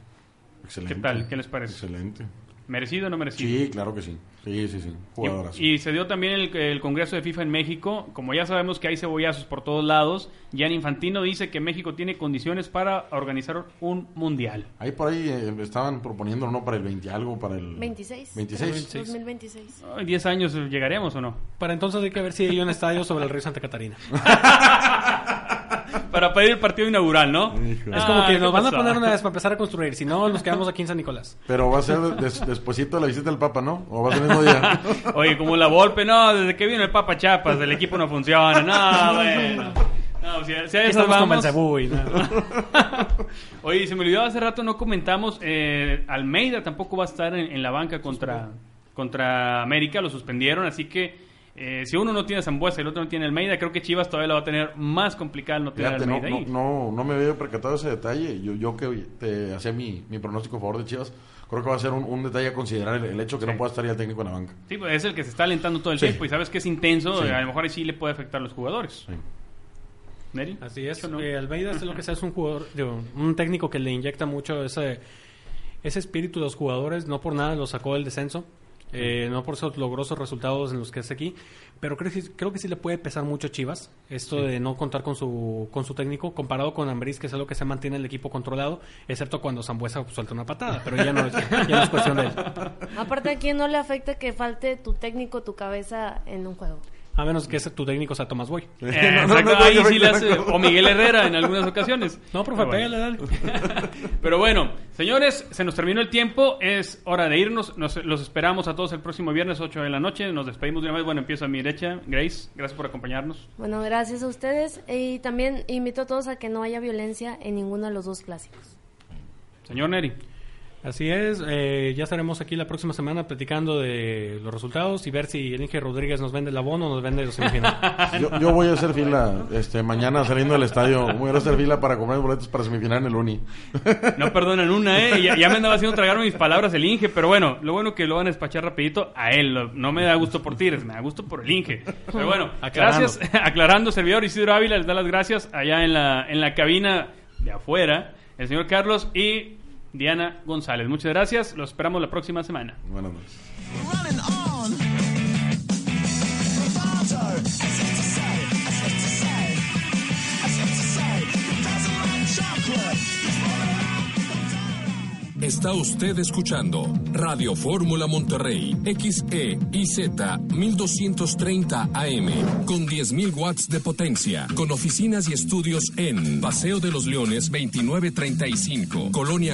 Excelente. ¿Qué tal? ¿Qué les parece? Excelente. ¿Merecido o no merecido? Sí, claro que sí. Sí, sí, sí. Jugadorazo. Y, y se dio también el, el Congreso de FIFA en México. Como ya sabemos que hay cebollazos por todos lados, Jan Infantino dice que México tiene condiciones para organizar un mundial. Ahí por ahí eh, estaban proponiendo, ¿no? Para el 20 algo, para el... 26. 26. 2026. ¿En 10 años llegaremos o no? Para entonces hay que ver si hay un estadio sobre el río Santa Catarina. Para pedir el partido inaugural, ¿no? Es como que ¿qué nos van a poner una vez para empezar a construir. Si no, nos quedamos aquí en San Nicolás. Pero va a ser des- despuesito de la visita del Papa, ¿no? O va a ser el mismo día. Oye, como la Volpe, no, desde que vino el Papa Chapas, el equipo no funciona. No, bueno. No, si, si a con vamos- nada. Oye, se me olvidó hace rato, no comentamos, eh, Almeida tampoco va a estar en, en la banca contra, contra América, lo suspendieron, así que Eh, si uno no tiene a Zambuesa y el otro no tiene a Almeida, creo que Chivas todavía lo va a tener más complicado no tener a Fíjate, no, Almeida ahí. no, no, no me había percatado de ese detalle. Yo, yo que te hacía mi, mi pronóstico a favor de Chivas, creo que va a ser un, un detalle a considerar el, el hecho que no pueda estar ya el técnico en la banca. Sí, pues es el que se está alentando todo el Sí. tiempo y sabes que es intenso, Sí. a lo mejor ahí sí le puede afectar a los jugadores. Neri. Así es. Eh, Almeida es lo que sea, es un jugador, digo, un técnico que le inyecta mucho ese, ese espíritu de los jugadores. No por nada lo sacó del descenso. Eh, no por esos logrosos resultados en los que está aquí, pero creo que, sí- creo que sí le puede pesar mucho a Chivas esto Sí. de no contar con su con su técnico comparado con Ambriz, que es algo que se mantiene el equipo controlado, excepto cuando Zambuesa suelta una patada, pero ya no, es- ya no es cuestión de él. Aparte, ¿a quién no le afecta que falte tu técnico, tu cabeza en un juego? A menos que ese, tu técnico sea Tomás Boy. Eh, exacto, ahí sí le hace- o Miguel Herrera en algunas ocasiones. No, profe, Pero bueno. pégale, dale. Pero bueno, señores, se nos terminó el tiempo, es hora de irnos. Nos, los esperamos a todos el próximo viernes, 8 de la noche. Nos despedimos de una vez. Bueno, empiezo a mi derecha. Grace, gracias por acompañarnos. Bueno, gracias a ustedes y también invito a todos a que no haya violencia en ninguno de los dos clásicos. Señor Neri. Así es, eh, ya estaremos aquí la próxima semana platicando de los resultados y ver si el Inge Rodríguez nos vende el abono o nos vende los semifinales. Yo, yo voy a hacer fila este, mañana saliendo del estadio. Voy a hacer fila para comprar boletos para semifinal en el Uni. No perdonan una, ¿eh? Ya, ya me andaba haciendo tragar mis palabras el Inge, pero bueno, lo bueno que lo van a despachar rapidito a él. No me da gusto por Tigres, me da gusto por el Inge. Pero bueno, Aclarando. gracias. Aclarando, servidor Isidro Ávila les da las gracias allá en la, en la cabina de afuera, el señor Carlos y Diana González. Muchas gracias, los esperamos la próxima semana. Buenas noches. Está usted escuchando Radio Fórmula Monterrey XE y Z 1230 AM con 10.000 watts de potencia con oficinas y estudios en Paseo de los Leones 2935 Colonia